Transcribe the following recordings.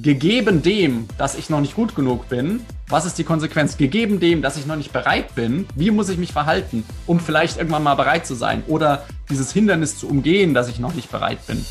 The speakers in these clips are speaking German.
gegeben dem, dass ich noch nicht gut genug bin, was ist die Konsequenz? Gegeben dem, dass ich noch nicht bereit bin, wie muss ich mich verhalten, um vielleicht irgendwann mal bereit zu sein oder dieses Hindernis zu umgehen, dass ich noch nicht bereit bin?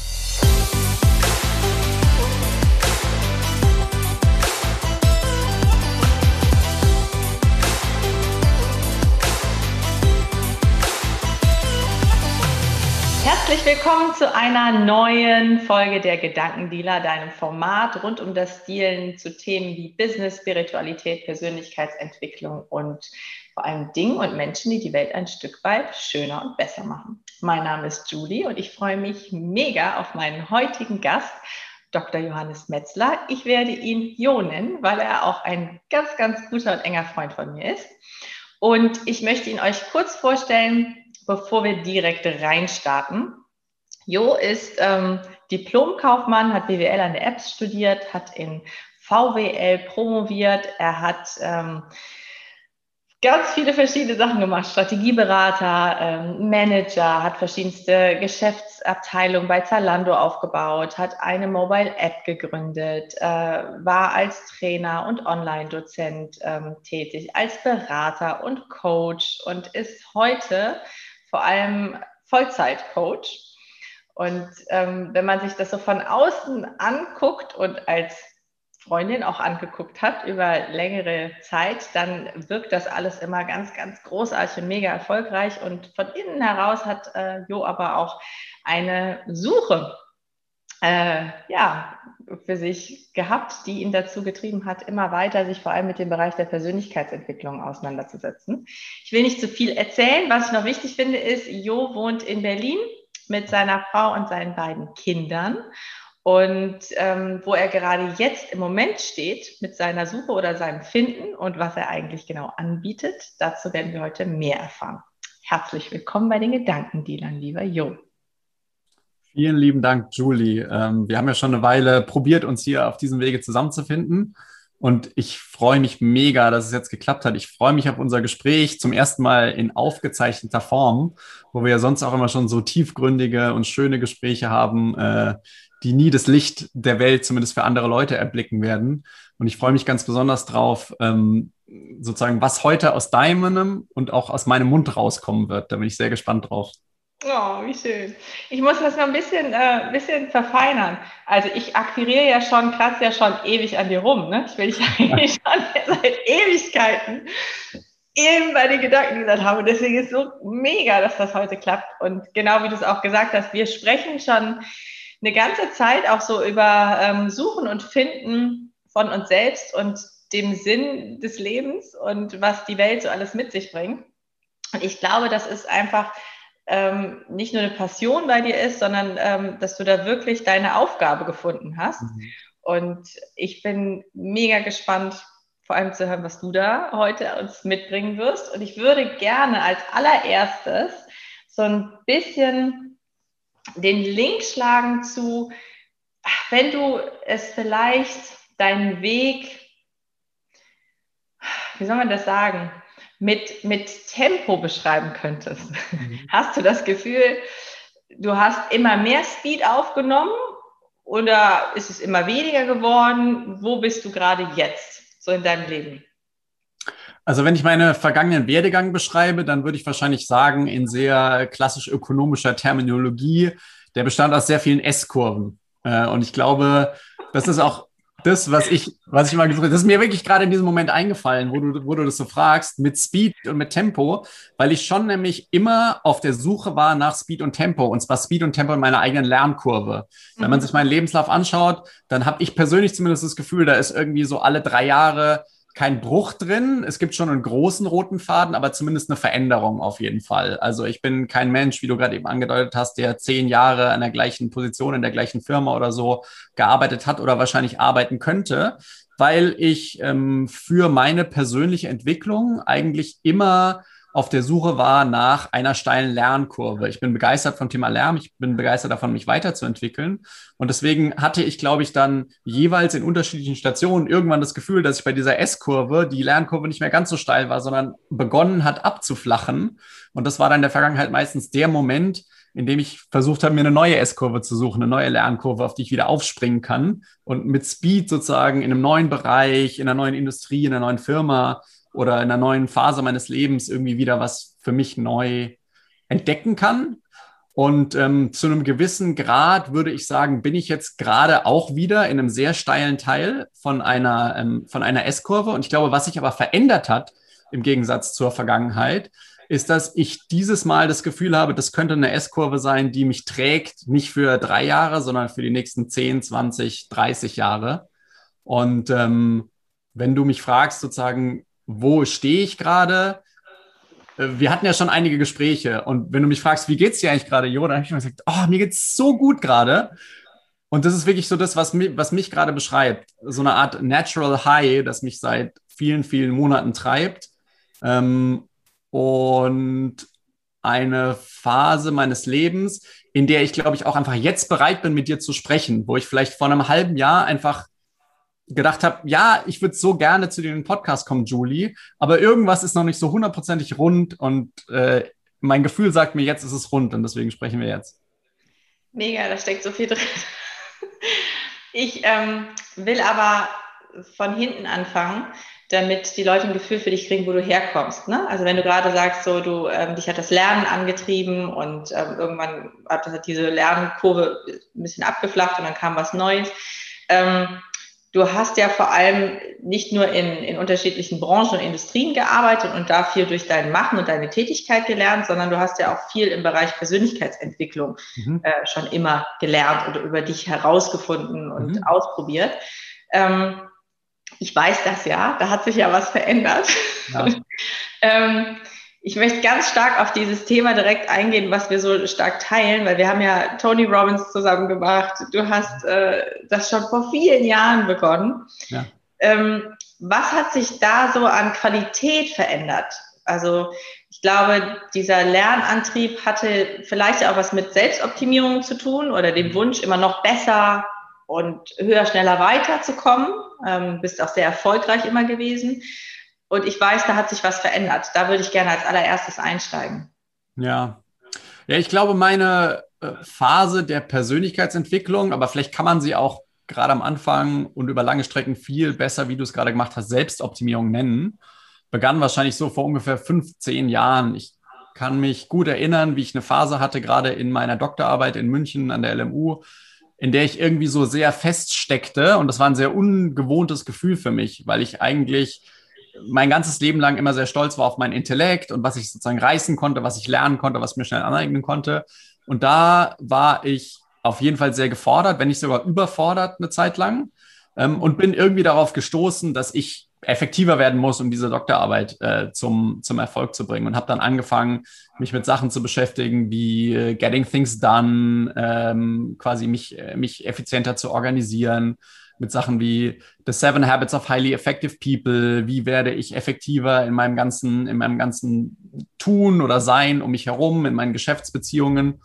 Willkommen zu einer neuen Folge der Gedankendealer, deinem Format rund um das Dealen zu Themen wie Business, Spiritualität, Persönlichkeitsentwicklung und vor allem Dingen und Menschen, die die Welt ein Stück weit schöner und besser machen. Mein Name ist Julie und ich freue mich mega auf meinen heutigen Gast, Dr. Johannes Metzler. Ich werde ihn Jo nennen, weil er auch ein ganz, ganz guter und enger Freund von mir ist. Und ich möchte ihn euch kurz vorstellen, bevor wir direkt reinstarten. Jo ist ähm, Diplomkaufmann, hat BWL an der EBS studiert, hat in VWL promoviert. Er hat ähm, ganz viele verschiedene Sachen gemacht. Strategieberater, ähm, Manager, hat verschiedenste Geschäftsabteilungen bei Zalando aufgebaut, hat eine Mobile-App gegründet, äh, war als Trainer und Online-Dozent ähm, tätig, als Berater und Coach und ist heute vor allem Vollzeit-Coach. Und ähm, wenn man sich das so von außen anguckt und als Freundin auch angeguckt hat über längere Zeit, dann wirkt das alles immer ganz, ganz großartig und mega erfolgreich. Und von innen heraus hat äh, Jo aber auch eine Suche äh, ja, für sich gehabt, die ihn dazu getrieben hat, immer weiter sich vor allem mit dem Bereich der Persönlichkeitsentwicklung auseinanderzusetzen. Ich will nicht zu viel erzählen. Was ich noch wichtig finde, ist, Jo wohnt in Berlin mit seiner Frau und seinen beiden Kindern. Und ähm, wo er gerade jetzt im Moment steht mit seiner Suche oder seinem Finden und was er eigentlich genau anbietet, dazu werden wir heute mehr erfahren. Herzlich willkommen bei den Gedankendealern, lieber Jo. Vielen lieben Dank, Julie. Ähm, wir haben ja schon eine Weile probiert, uns hier auf diesem Wege zusammenzufinden. Und ich freue mich mega, dass es jetzt geklappt hat. Ich freue mich auf unser Gespräch zum ersten Mal in aufgezeichneter Form, wo wir ja sonst auch immer schon so tiefgründige und schöne Gespräche haben, äh, die nie das Licht der Welt, zumindest für andere Leute, erblicken werden. Und ich freue mich ganz besonders drauf, ähm, sozusagen, was heute aus deinem und auch aus meinem Mund rauskommen wird. Da bin ich sehr gespannt drauf. Oh, wie schön. Ich muss das noch ein bisschen, äh, bisschen verfeinern. Also ich akquiriere ja schon, kratze ja schon ewig an dir rum. Ne? Ich will dich eigentlich schon seit Ewigkeiten eben bei den Gedanken gesagt habe. Deswegen ist es so mega, dass das heute klappt. Und genau wie du es auch gesagt hast, wir sprechen schon eine ganze Zeit auch so über ähm, Suchen und Finden von uns selbst und dem Sinn des Lebens und was die Welt so alles mit sich bringt. Und ich glaube, das ist einfach ähm, nicht nur eine Passion bei dir ist, sondern ähm, dass du da wirklich deine Aufgabe gefunden hast. Mhm. Und ich bin mega gespannt, vor allem zu hören, was du da heute uns mitbringen wirst. Und ich würde gerne als allererstes so ein bisschen den Link schlagen zu, wenn du es vielleicht deinen Weg, wie soll man das sagen, mit, mit Tempo beschreiben könntest. Mhm. Hast du das Gefühl, du hast immer mehr Speed aufgenommen oder ist es immer weniger geworden? Wo bist du gerade jetzt, so in deinem Leben? Also wenn ich meine vergangenen Werdegang beschreibe, dann würde ich wahrscheinlich sagen, in sehr klassisch ökonomischer Terminologie, der bestand aus sehr vielen S-Kurven. Äh, und ich glaube, das ist auch das, was ich, was ich mal gesucht habe, das ist mir wirklich gerade in diesem Moment eingefallen, wo du, wo du das so fragst, mit Speed und mit Tempo, weil ich schon nämlich immer auf der Suche war nach Speed und Tempo, und zwar Speed und Tempo in meiner eigenen Lernkurve. Mhm. Wenn man mhm. sich meinen Lebenslauf anschaut, dann habe ich persönlich zumindest das Gefühl, da ist irgendwie so alle drei Jahre kein Bruch drin. Es gibt schon einen großen roten Faden, aber zumindest eine Veränderung auf jeden Fall. Also ich bin kein Mensch, wie du gerade eben angedeutet hast, der zehn Jahre an der gleichen Position in der gleichen Firma oder so gearbeitet hat oder wahrscheinlich arbeiten könnte, weil ich ähm, für meine persönliche Entwicklung eigentlich immer auf der Suche war nach einer steilen Lernkurve. Ich bin begeistert vom Thema Lärm, ich bin begeistert davon, mich weiterzuentwickeln. Und deswegen hatte ich, glaube ich, dann jeweils in unterschiedlichen Stationen irgendwann das Gefühl, dass ich bei dieser S-Kurve die Lernkurve nicht mehr ganz so steil war, sondern begonnen hat abzuflachen. Und das war dann in der Vergangenheit meistens der Moment, indem ich versucht habe, mir eine neue S-Kurve zu suchen, eine neue Lernkurve, auf die ich wieder aufspringen kann und mit Speed sozusagen in einem neuen Bereich, in einer neuen Industrie, in einer neuen Firma oder in einer neuen Phase meines Lebens irgendwie wieder was für mich neu entdecken kann. Und ähm, zu einem gewissen Grad würde ich sagen, bin ich jetzt gerade auch wieder in einem sehr steilen Teil von einer, ähm, von einer S-Kurve. Und ich glaube, was sich aber verändert hat im Gegensatz zur Vergangenheit, ist, dass ich dieses Mal das Gefühl habe, das könnte eine S-Kurve sein, die mich trägt, nicht für drei Jahre, sondern für die nächsten 10, 20, 30 Jahre. Und ähm, wenn du mich fragst, sozusagen, wo stehe ich gerade? Äh, wir hatten ja schon einige Gespräche und wenn du mich fragst, wie geht's dir eigentlich gerade, Jo, dann habe ich immer gesagt, oh, mir geht's so gut gerade. Und das ist wirklich so das, was mich, was mich gerade beschreibt. So eine Art Natural High, das mich seit vielen, vielen Monaten treibt. Ähm, und eine Phase meines Lebens, in der ich, glaube ich, auch einfach jetzt bereit bin, mit dir zu sprechen, wo ich vielleicht vor einem halben Jahr einfach gedacht habe, ja, ich würde so gerne zu dir in den Podcast kommen, Julie, aber irgendwas ist noch nicht so hundertprozentig rund und äh, mein Gefühl sagt mir, jetzt ist es rund und deswegen sprechen wir jetzt. Mega, da steckt so viel drin. Ich ähm, will aber von hinten anfangen damit die Leute ein Gefühl für dich kriegen, wo du herkommst. Ne? Also wenn du gerade sagst, so du ähm, dich hat das Lernen angetrieben und ähm, irgendwann hat, hat diese Lernkurve ein bisschen abgeflacht und dann kam was Neues. Ähm, du hast ja vor allem nicht nur in, in unterschiedlichen Branchen und Industrien gearbeitet und da viel durch dein Machen und deine Tätigkeit gelernt, sondern du hast ja auch viel im Bereich Persönlichkeitsentwicklung mhm. äh, schon immer gelernt oder über dich herausgefunden und mhm. ausprobiert. Ähm, ich weiß das ja, da hat sich ja was verändert. Ja. ähm, ich möchte ganz stark auf dieses Thema direkt eingehen, was wir so stark teilen, weil wir haben ja Tony Robbins zusammen gemacht. Du hast äh, das schon vor vielen Jahren begonnen. Ja. Ähm, was hat sich da so an Qualität verändert? Also ich glaube, dieser Lernantrieb hatte vielleicht auch was mit Selbstoptimierung zu tun oder dem. Wunsch, immer noch besser und höher, schneller weiterzukommen. Ähm, bist auch sehr erfolgreich immer gewesen. Und ich weiß, da hat sich was verändert. Da würde ich gerne als allererstes einsteigen. Ja. Ja, ich glaube, meine äh, Phase der Persönlichkeitsentwicklung, aber vielleicht kann man sie auch gerade am Anfang und über lange Strecken viel besser, wie du es gerade gemacht hast, Selbstoptimierung nennen, begann wahrscheinlich so vor ungefähr 15 Jahren. Ich kann mich gut erinnern, wie ich eine Phase hatte, gerade in meiner Doktorarbeit in München an der LMU, in der ich irgendwie so sehr feststeckte. Und das war ein sehr ungewohntes Gefühl für mich, weil ich eigentlich mein ganzes Leben lang immer sehr stolz war auf mein Intellekt und was ich sozusagen reißen konnte, was ich lernen konnte, was mir schnell aneignen konnte. Und da war ich auf jeden Fall sehr gefordert, wenn nicht sogar überfordert eine Zeit lang. Ähm, und bin irgendwie darauf gestoßen, dass ich effektiver werden muss, um diese Doktorarbeit äh, zum, zum Erfolg zu bringen. Und habe dann angefangen, mich mit Sachen zu beschäftigen, wie äh, Getting Things Done, ähm, quasi mich, äh, mich effizienter zu organisieren, mit Sachen wie The Seven Habits of Highly Effective People, wie werde ich effektiver in meinem ganzen, in meinem ganzen Tun oder Sein um mich herum, in meinen Geschäftsbeziehungen.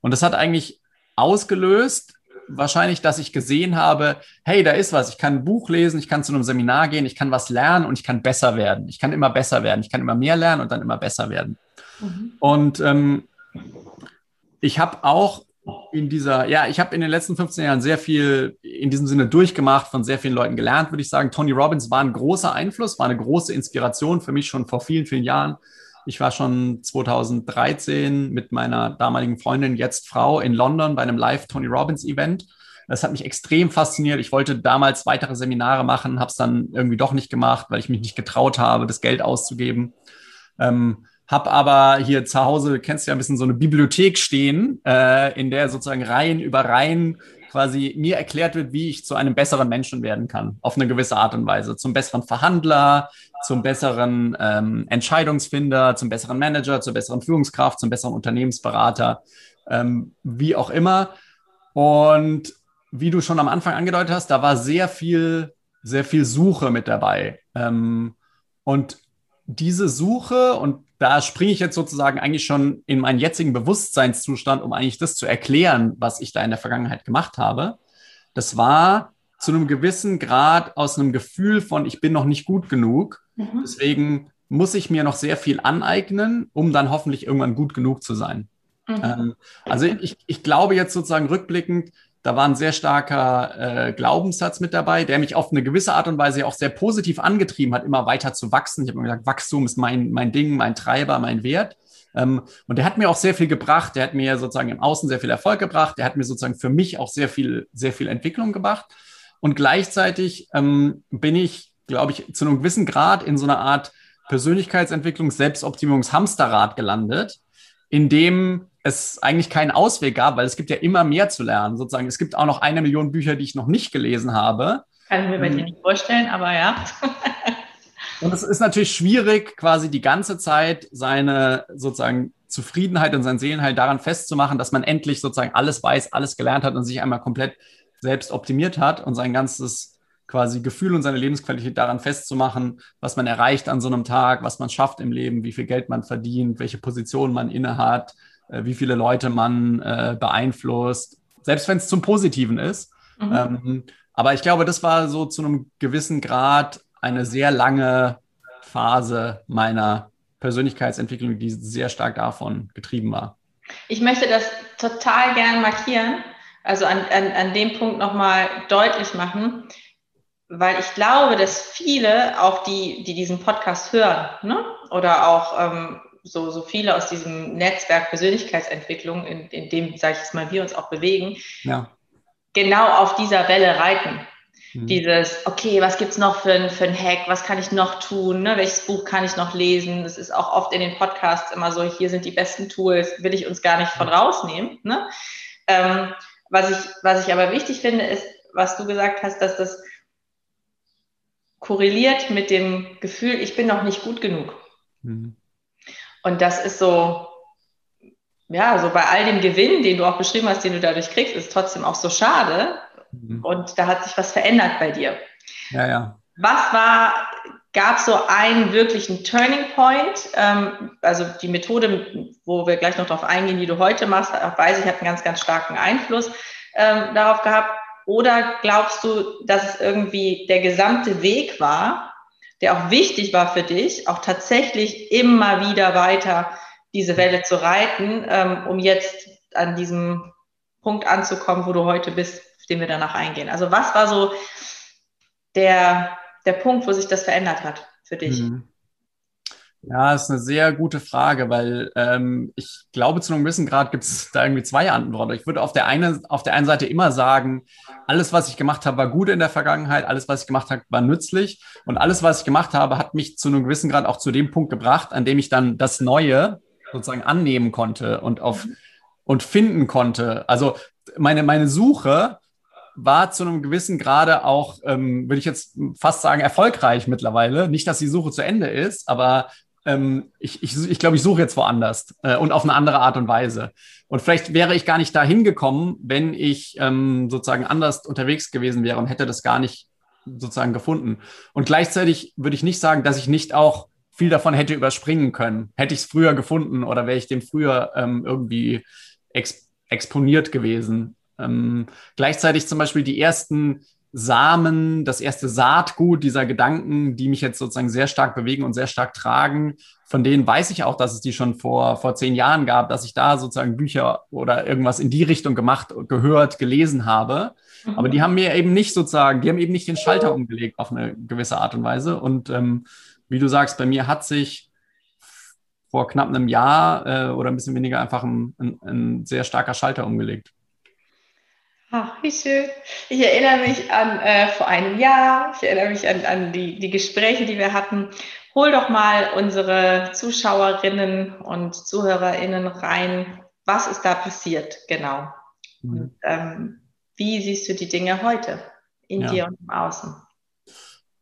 Und das hat eigentlich ausgelöst, wahrscheinlich, dass ich gesehen habe, hey, da ist was, ich kann ein Buch lesen, ich kann zu einem Seminar gehen, ich kann was lernen und ich kann besser werden. Ich kann immer besser werden. Ich kann immer mehr lernen und dann immer besser werden. Mhm. Und ähm, ich habe auch in dieser, ja, ich habe in den letzten 15 Jahren sehr viel in diesem Sinne durchgemacht, von sehr vielen Leuten gelernt, würde ich sagen. Tony Robbins war ein großer Einfluss, war eine große Inspiration für mich schon vor vielen, vielen Jahren. Ich war schon 2013 mit meiner damaligen Freundin, jetzt Frau, in London bei einem Live Tony Robbins Event. Das hat mich extrem fasziniert. Ich wollte damals weitere Seminare machen, habe es dann irgendwie doch nicht gemacht, weil ich mich nicht getraut habe, das Geld auszugeben. Ähm, hab aber hier zu Hause, kennst du ja ein bisschen so eine Bibliothek stehen, äh, in der sozusagen Reihen über Reihen quasi mir erklärt wird, wie ich zu einem besseren Menschen werden kann, auf eine gewisse Art und Weise. Zum besseren Verhandler, zum besseren ähm, Entscheidungsfinder, zum besseren Manager, zur besseren Führungskraft, zum besseren Unternehmensberater, ähm, wie auch immer. Und wie du schon am Anfang angedeutet hast, da war sehr viel, sehr viel Suche mit dabei. Ähm, und diese Suche und da springe ich jetzt sozusagen eigentlich schon in meinen jetzigen Bewusstseinszustand, um eigentlich das zu erklären, was ich da in der Vergangenheit gemacht habe. Das war zu einem gewissen Grad aus einem Gefühl von, ich bin noch nicht gut genug. Mhm. Deswegen muss ich mir noch sehr viel aneignen, um dann hoffentlich irgendwann gut genug zu sein. Mhm. Ähm, also ich, ich glaube jetzt sozusagen rückblickend, da war ein sehr starker äh, Glaubenssatz mit dabei, der mich auf eine gewisse Art und Weise auch sehr positiv angetrieben hat, immer weiter zu wachsen. Ich habe mir gesagt, Wachstum ist mein, mein Ding, mein Treiber, mein Wert. Ähm, und der hat mir auch sehr viel gebracht. Der hat mir sozusagen im Außen sehr viel Erfolg gebracht. Der hat mir sozusagen für mich auch sehr viel, sehr viel Entwicklung gebracht. Und gleichzeitig ähm, bin ich, glaube ich, zu einem gewissen Grad in so einer Art Persönlichkeitsentwicklung, Selbstoptimierungshamsterrad gelandet, in dem es eigentlich keinen Ausweg gab, weil es gibt ja immer mehr zu lernen. Sozusagen, es gibt auch noch eine Million Bücher, die ich noch nicht gelesen habe. Kann ich mir bei dir nicht vorstellen, aber ja. Und es ist natürlich schwierig, quasi die ganze Zeit seine sozusagen Zufriedenheit und sein Seelenheil daran festzumachen, dass man endlich sozusagen alles weiß, alles gelernt hat und sich einmal komplett selbst optimiert hat und sein ganzes quasi Gefühl und seine Lebensqualität daran festzumachen, was man erreicht an so einem Tag, was man schafft im Leben, wie viel Geld man verdient, welche Position man innehat, wie viele Leute man äh, beeinflusst, selbst wenn es zum Positiven ist. Mhm. Ähm, aber ich glaube, das war so zu einem gewissen Grad eine sehr lange Phase meiner Persönlichkeitsentwicklung, die sehr stark davon getrieben war. Ich möchte das total gern markieren, also an, an, an dem Punkt nochmal deutlich machen, weil ich glaube, dass viele, auch die, die diesen Podcast hören, ne? oder auch ähm, so, so viele aus diesem Netzwerk Persönlichkeitsentwicklung, in, in dem, sage ich es mal, wir uns auch bewegen, ja. genau auf dieser Welle reiten. Mhm. Dieses, okay, was gibt es noch für ein, für ein Hack? Was kann ich noch tun? Ne? Welches Buch kann ich noch lesen? Das ist auch oft in den Podcasts immer so, hier sind die besten Tools, will ich uns gar nicht von rausnehmen. Ne? Ähm, was, ich, was ich aber wichtig finde, ist, was du gesagt hast, dass das korreliert mit dem Gefühl, ich bin noch nicht gut genug. Mhm. Und das ist so, ja, so bei all dem Gewinn, den du auch beschrieben hast, den du dadurch kriegst, ist trotzdem auch so schade, Mhm. Und da hat sich was verändert bei dir. Ja, ja. Was war, gab so einen wirklichen Turning Point? Ähm, also die Methode, wo wir gleich noch darauf eingehen, die du heute machst, weiß ich, hat einen ganz, ganz starken Einfluss ähm, darauf gehabt. Oder glaubst du, dass es irgendwie der gesamte Weg war, der auch wichtig war für dich, auch tatsächlich immer wieder weiter diese Welle zu reiten, ähm, um jetzt an diesem Punkt anzukommen, wo du heute bist? den wir danach eingehen. Also was war so der, der Punkt, wo sich das verändert hat für dich? Mhm. Ja, ist eine sehr gute Frage, weil ähm, ich glaube, zu einem gewissen Grad gibt es da irgendwie zwei Antworten. Ich würde auf der, eine, auf der einen Seite immer sagen, alles, was ich gemacht habe, war gut in der Vergangenheit, alles, was ich gemacht habe, war nützlich und alles, was ich gemacht habe, hat mich zu einem gewissen Grad auch zu dem Punkt gebracht, an dem ich dann das Neue sozusagen annehmen konnte und auf und finden konnte. Also meine, meine Suche war zu einem gewissen Grade auch, ähm, würde ich jetzt fast sagen, erfolgreich mittlerweile. Nicht, dass die Suche zu Ende ist, aber ähm, ich, ich, ich glaube, ich suche jetzt woanders äh, und auf eine andere Art und Weise. Und vielleicht wäre ich gar nicht dahin gekommen, wenn ich ähm, sozusagen anders unterwegs gewesen wäre und hätte das gar nicht sozusagen gefunden. Und gleichzeitig würde ich nicht sagen, dass ich nicht auch viel davon hätte überspringen können. Hätte ich es früher gefunden oder wäre ich dem früher ähm, irgendwie ex exponiert gewesen. Ähm, gleichzeitig zum Beispiel die ersten Samen, das erste Saatgut dieser Gedanken, die mich jetzt sozusagen sehr stark bewegen und sehr stark tragen, von denen weiß ich auch, dass es die schon vor, vor zehn Jahren gab, dass ich da sozusagen Bücher oder irgendwas in die Richtung gemacht, gehört, gelesen habe. Mhm. Aber die haben mir eben nicht sozusagen, die haben eben nicht den Schalter umgelegt auf eine gewisse Art und Weise. Und ähm, wie du sagst, bei mir hat sich vor knapp einem Jahr äh, oder ein bisschen weniger einfach ein, ein, ein sehr starker Schalter umgelegt. Ach, wie schön. Ich erinnere mich an äh, vor einem Jahr, ich erinnere mich an, an die, die Gespräche, die wir hatten. Hol doch mal unsere Zuschauerinnen und Zuhörerinnen rein. Was ist da passiert? Genau. Mhm. Und, ähm, wie siehst du die Dinge heute in ja. dir und im Außen?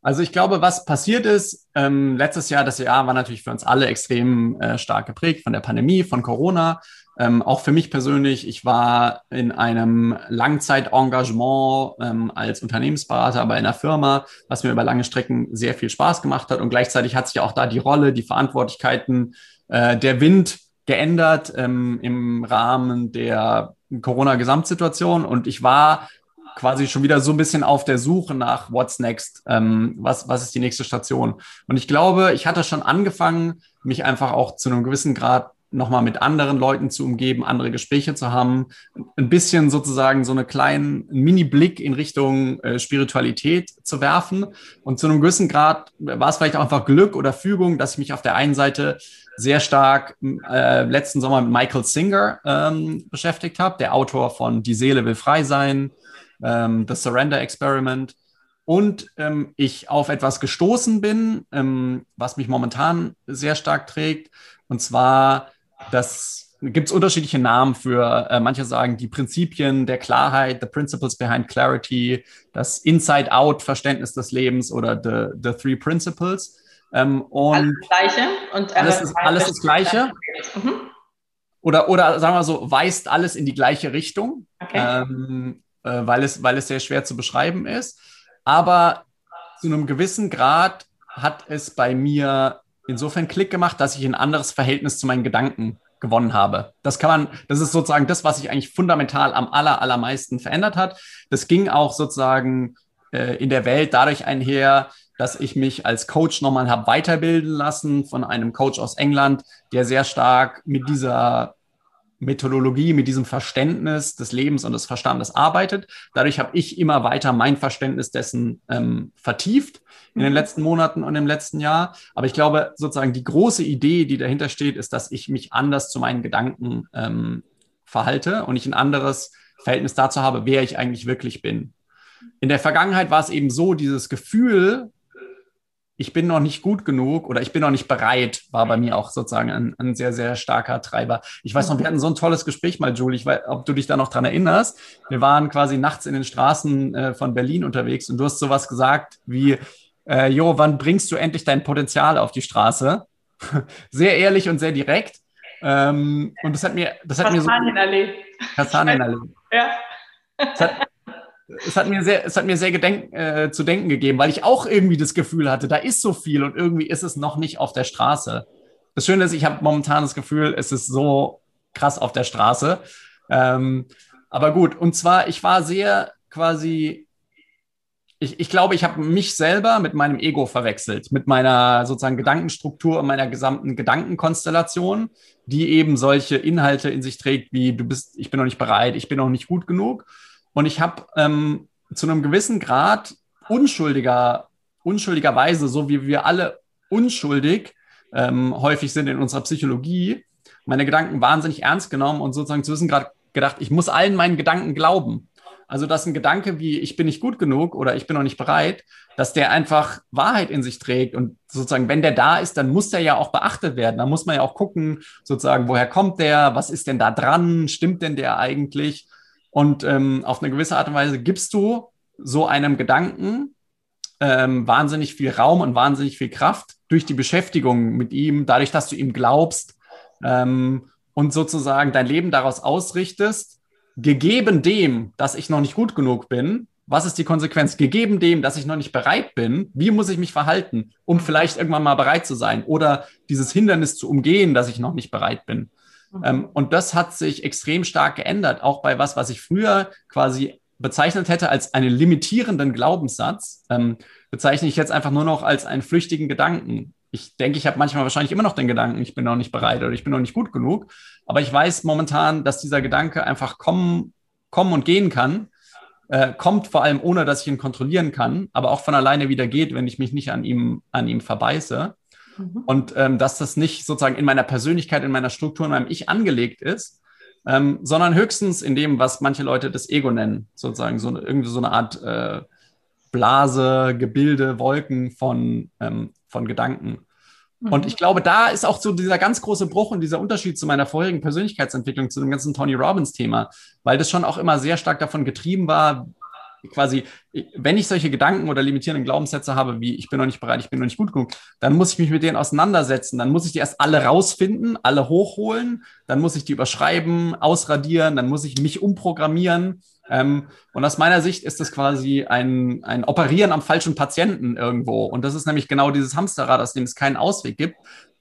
Also ich glaube, was passiert ist, ähm, letztes Jahr, das Jahr war natürlich für uns alle extrem äh, stark geprägt von der Pandemie, von Corona. Ähm, auch für mich persönlich, ich war in einem Langzeitengagement ähm, als Unternehmensberater bei einer Firma, was mir über lange Strecken sehr viel Spaß gemacht hat. Und gleichzeitig hat sich auch da die Rolle, die Verantwortlichkeiten, äh, der Wind geändert ähm, im Rahmen der Corona-Gesamtsituation. Und ich war quasi schon wieder so ein bisschen auf der Suche nach What's Next, ähm, was, was ist die nächste Station. Und ich glaube, ich hatte schon angefangen, mich einfach auch zu einem gewissen Grad nochmal mit anderen Leuten zu umgeben, andere Gespräche zu haben, ein bisschen sozusagen so eine kleinen Mini-Blick in Richtung äh, Spiritualität zu werfen. Und zu einem gewissen Grad war es vielleicht auch einfach Glück oder Fügung, dass ich mich auf der einen Seite sehr stark äh, letzten Sommer mit Michael Singer ähm, beschäftigt habe, der Autor von Die Seele will frei sein, ähm, The Surrender Experiment. Und ähm, ich auf etwas gestoßen bin, ähm, was mich momentan sehr stark trägt. Und zwar, das gibt es unterschiedliche Namen für, äh, manche sagen die Prinzipien der Klarheit, the principles behind clarity, das Inside-Out-Verständnis des Lebens oder the, the three principles. Ähm, und alles das Gleiche. Und alles, ist, alles das Gleiche. Mhm. Oder, oder sagen wir so, weist alles in die gleiche Richtung, okay. ähm, äh, weil, es, weil es sehr schwer zu beschreiben ist. Aber zu einem gewissen Grad hat es bei mir insofern Klick gemacht, dass ich ein anderes Verhältnis zu meinen Gedanken gewonnen habe. Das kann man, das ist sozusagen das, was sich eigentlich fundamental am aller, allermeisten verändert hat. Das ging auch sozusagen äh, in der Welt dadurch einher, dass ich mich als Coach nochmal habe weiterbilden lassen von einem Coach aus England, der sehr stark mit dieser Methodologie, mit diesem Verständnis des Lebens und des Verstandes arbeitet. Dadurch habe ich immer weiter mein Verständnis dessen ähm, vertieft in den mhm. letzten Monaten und im letzten Jahr. Aber ich glaube, sozusagen die große Idee, die dahinter steht, ist, dass ich mich anders zu meinen Gedanken ähm, verhalte und ich ein anderes Verhältnis dazu habe, wer ich eigentlich wirklich bin. In der Vergangenheit war es eben so, dieses Gefühl, ich bin noch nicht gut genug oder ich bin noch nicht bereit, war bei mir auch sozusagen ein, ein sehr, sehr starker Treiber. Ich weiß noch, wir hatten so ein tolles Gespräch mal, Julie, ich weiß, ob du dich da noch dran erinnerst. Wir waren quasi nachts in den Straßen äh, von Berlin unterwegs und du hast sowas gesagt wie, äh, Jo, wann bringst du endlich dein Potenzial auf die Straße? sehr ehrlich und sehr direkt. Ähm, und das hat mir, das hat mir so. Allee. Allee. Ja. Das hat, es hat mir sehr, es hat mir sehr gedenk, äh, zu denken gegeben, weil ich auch irgendwie das Gefühl hatte, da ist so viel und irgendwie ist es noch nicht auf der Straße. Das Schöne ist, ich habe momentan das Gefühl, es ist so krass auf der Straße. Ähm, aber gut, und zwar, ich war sehr quasi, ich, ich glaube, ich habe mich selber mit meinem Ego verwechselt, mit meiner sozusagen Gedankenstruktur und meiner gesamten Gedankenkonstellation, die eben solche Inhalte in sich trägt, wie du bist, ich bin noch nicht bereit, ich bin noch nicht gut genug. Und ich habe ähm, zu einem gewissen Grad unschuldiger, unschuldigerweise, so wie wir alle unschuldig ähm, häufig sind in unserer Psychologie, meine Gedanken wahnsinnig ernst genommen und sozusagen zu wissen gerade gedacht, ich muss allen meinen Gedanken glauben. Also, dass ein Gedanke wie ich bin nicht gut genug oder ich bin noch nicht bereit, dass der einfach Wahrheit in sich trägt. Und sozusagen, wenn der da ist, dann muss der ja auch beachtet werden. Da muss man ja auch gucken, sozusagen, woher kommt der? Was ist denn da dran? Stimmt denn der eigentlich? Und ähm, auf eine gewisse Art und Weise gibst du so einem Gedanken ähm, wahnsinnig viel Raum und wahnsinnig viel Kraft durch die Beschäftigung mit ihm, dadurch, dass du ihm glaubst ähm, und sozusagen dein Leben daraus ausrichtest, gegeben dem, dass ich noch nicht gut genug bin, was ist die Konsequenz? Gegeben dem, dass ich noch nicht bereit bin, wie muss ich mich verhalten, um vielleicht irgendwann mal bereit zu sein oder dieses Hindernis zu umgehen, dass ich noch nicht bereit bin. Mhm. Ähm, und das hat sich extrem stark geändert, auch bei was, was ich früher quasi bezeichnet hätte als einen limitierenden Glaubenssatz, ähm, bezeichne ich jetzt einfach nur noch als einen flüchtigen Gedanken. Ich denke, ich habe manchmal wahrscheinlich immer noch den Gedanken, ich bin noch nicht bereit oder ich bin noch nicht gut genug. Aber ich weiß momentan, dass dieser Gedanke einfach kommen, kommen und gehen kann. Äh, kommt vor allem ohne, dass ich ihn kontrollieren kann, aber auch von alleine wieder geht, wenn ich mich nicht an ihm, an ihm verbeiße. Mhm. Und ähm, dass das nicht sozusagen in meiner Persönlichkeit, in meiner Struktur, in meinem Ich angelegt ist, ähm, sondern höchstens in dem, was manche Leute das Ego nennen, sozusagen so irgendwie so eine Art äh, Blase, Gebilde, Wolken von, ähm, von Gedanken. Mhm. Und ich glaube, da ist auch so dieser ganz große Bruch und dieser Unterschied zu meiner vorherigen Persönlichkeitsentwicklung, zu dem ganzen Tony Robbins-Thema, weil das schon auch immer sehr stark davon getrieben war, quasi, wenn ich solche Gedanken oder limitierenden Glaubenssätze habe, wie ich bin noch nicht bereit, ich bin noch nicht gut genug, dann muss ich mich mit denen auseinandersetzen. Dann muss ich die erst alle rausfinden, alle hochholen, dann muss ich die überschreiben, ausradieren, dann muss ich mich umprogrammieren. Ähm, und aus meiner Sicht ist das quasi ein, ein Operieren am falschen Patienten irgendwo. Und das ist nämlich genau dieses Hamsterrad, aus dem es keinen Ausweg gibt.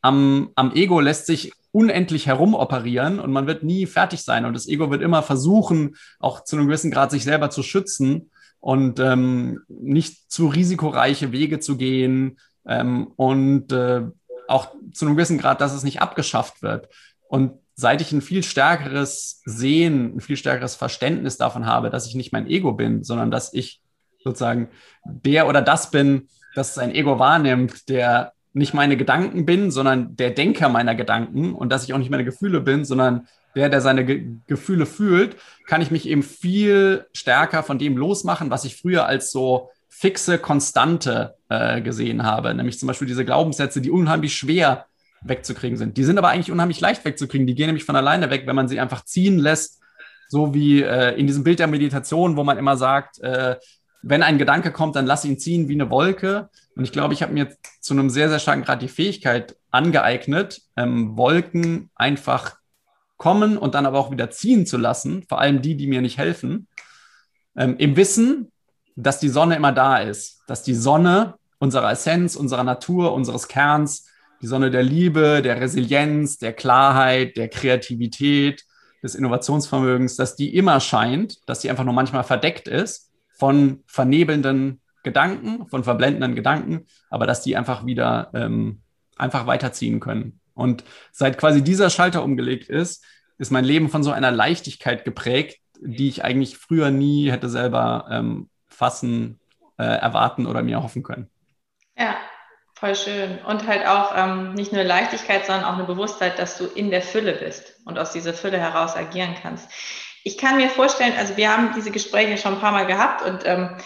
Am, am Ego lässt sich unendlich herumoperieren und man wird nie fertig sein. Und das Ego wird immer versuchen, auch zu einem gewissen Grad sich selber zu schützen und ähm, nicht zu risikoreiche Wege zu gehen ähm, und äh, auch zu einem gewissen Grad, dass es nicht abgeschafft wird. Und seit ich ein viel stärkeres Sehen, ein viel stärkeres Verständnis davon habe, dass ich nicht mein Ego bin, sondern dass ich sozusagen der oder das bin, das sein Ego wahrnimmt, der nicht meine Gedanken bin, sondern der Denker meiner Gedanken und dass ich auch nicht meine Gefühle bin, sondern der, der seine Ge Gefühle fühlt, kann ich mich eben viel stärker von dem losmachen, was ich früher als so fixe Konstante äh, gesehen habe. Nämlich zum Beispiel diese Glaubenssätze, die unheimlich schwer wegzukriegen sind. Die sind aber eigentlich unheimlich leicht wegzukriegen. Die gehen nämlich von alleine weg, wenn man sie einfach ziehen lässt. So wie äh, in diesem Bild der Meditation, wo man immer sagt, äh, wenn ein Gedanke kommt, dann lass ihn ziehen wie eine Wolke. Und ich glaube, ich habe mir zu einem sehr, sehr starken Grad die Fähigkeit angeeignet, ähm, Wolken einfach kommen und dann aber auch wieder ziehen zu lassen, vor allem die, die mir nicht helfen, ähm, im Wissen, dass die Sonne immer da ist, dass die Sonne unserer Essenz, unserer Natur, unseres Kerns, die Sonne der Liebe, der Resilienz, der Klarheit, der Kreativität, des Innovationsvermögens, dass die immer scheint, dass sie einfach nur manchmal verdeckt ist von vernebelnden Gedanken, von verblendenden Gedanken, aber dass die einfach wieder ähm, einfach weiterziehen können. Und seit quasi dieser Schalter umgelegt ist, ist mein Leben von so einer Leichtigkeit geprägt, die ich eigentlich früher nie hätte selber ähm, fassen, äh, erwarten oder mir hoffen können. Ja, voll schön. Und halt auch ähm, nicht nur Leichtigkeit, sondern auch eine Bewusstheit, dass du in der Fülle bist und aus dieser Fülle heraus agieren kannst. Ich kann mir vorstellen, also wir haben diese Gespräche schon ein paar Mal gehabt und ähm,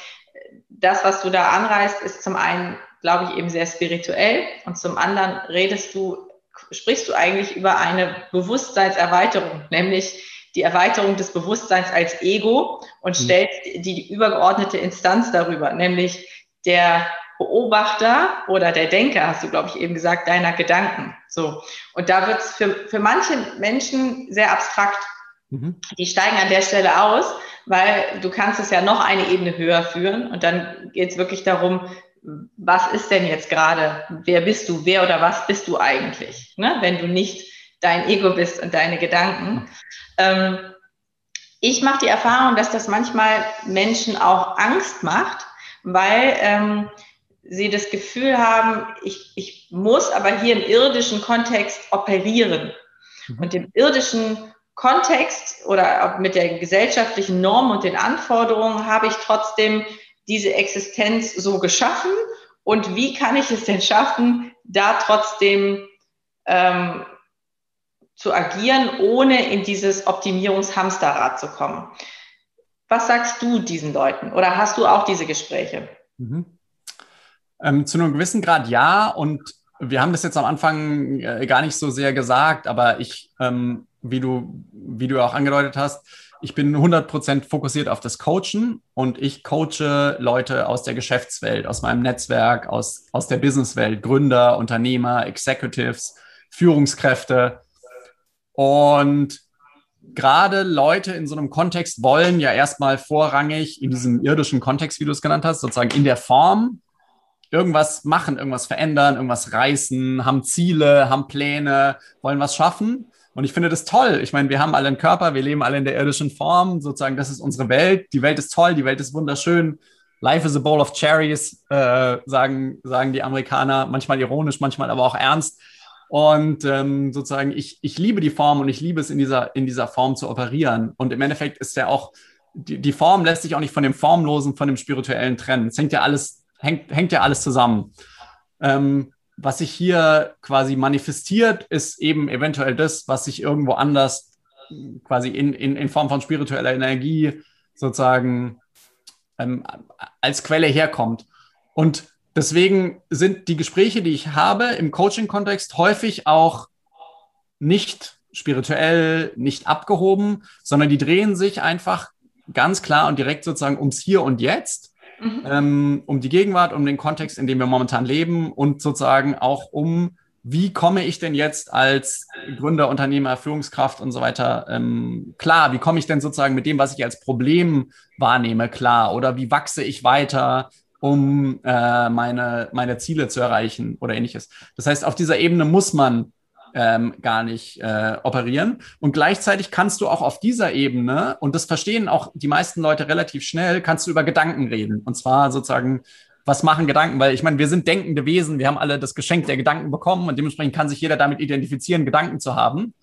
das, was du da anreißt, ist zum einen, glaube ich, eben sehr spirituell und zum anderen redest du, sprichst du eigentlich über eine Bewusstseinserweiterung, nämlich die Erweiterung des Bewusstseins als Ego und mhm. stellt die, die übergeordnete Instanz darüber, nämlich der Beobachter oder der Denker, hast du, glaube ich, eben gesagt, deiner Gedanken. So. Und da wird es für, für manche Menschen sehr abstrakt. Mhm. Die steigen an der Stelle aus, weil du kannst es ja noch eine Ebene höher führen und dann geht es wirklich darum, was ist denn jetzt gerade, wer bist du, wer oder was bist du eigentlich, ne? wenn du nicht dein Ego bist und deine Gedanken. Ähm, ich mache die Erfahrung, dass das manchmal Menschen auch Angst macht, weil ähm, sie das Gefühl haben, ich, ich muss aber hier im irdischen Kontext operieren. Mhm. Und im irdischen Kontext oder mit der gesellschaftlichen Norm und den Anforderungen habe ich trotzdem diese Existenz so geschaffen. Und wie kann ich es denn schaffen, da trotzdem ähm, zu agieren, ohne in dieses Optimierungshamsterrad zu kommen? Was sagst du diesen Leuten? Oder hast du auch diese Gespräche? Mhm. Ähm, zu einem gewissen Grad ja. Und wir haben das jetzt am Anfang äh, gar nicht so sehr gesagt, aber ich, ähm, wie, du, wie du auch angedeutet hast, ich bin 100% fokussiert auf das Coachen und ich coache Leute aus der Geschäftswelt, aus meinem Netzwerk, aus, aus der Businesswelt, Gründer, Unternehmer, Executives, Führungskräfte. Und gerade Leute in so einem Kontext wollen ja erstmal vorrangig in diesem irdischen Kontext, wie du es genannt hast, sozusagen in der Form irgendwas machen, irgendwas verändern, irgendwas reißen, haben Ziele, haben Pläne, wollen was schaffen. Und ich finde das toll. Ich meine, wir haben alle einen Körper, wir leben alle in der irdischen Form, sozusagen, das ist unsere Welt. Die Welt ist toll, die Welt ist wunderschön. Life is a bowl of cherries, äh, sagen, sagen die Amerikaner, manchmal ironisch, manchmal aber auch ernst. Und ähm, sozusagen, ich, ich liebe die Form und ich liebe es, in dieser, in dieser Form zu operieren. Und im Endeffekt ist ja auch, die, die Form lässt sich auch nicht von dem Formlosen, von dem Spirituellen trennen. Es hängt ja alles hängt, hängt ja alles zusammen. Ähm, was sich hier quasi manifestiert, ist eben eventuell das, was sich irgendwo anders quasi in, in, in Form von spiritueller Energie sozusagen ähm, als Quelle herkommt. Und deswegen sind die Gespräche, die ich habe im Coaching-Kontext häufig auch nicht spirituell, nicht abgehoben, sondern die drehen sich einfach ganz klar und direkt sozusagen ums Hier und Jetzt mhm. ähm, um die Gegenwart, um den Kontext, in dem wir momentan leben und sozusagen auch um, wie komme ich denn jetzt als Gründer, Unternehmer, Führungskraft und so weiter ähm, klar? Wie komme ich denn sozusagen mit dem, was ich als Problem wahrnehme, klar? Oder wie wachse ich weiter? um äh, meine, meine Ziele zu erreichen oder ähnliches. Das heißt, auf dieser Ebene muss man ähm, gar nicht äh, operieren. Und gleichzeitig kannst du auch auf dieser Ebene, und das verstehen auch die meisten Leute relativ schnell, kannst du über Gedanken reden. Und zwar sozusagen, was machen Gedanken? Weil ich meine, wir sind denkende Wesen, wir haben alle das Geschenk der Gedanken bekommen und dementsprechend kann sich jeder damit identifizieren, Gedanken zu haben.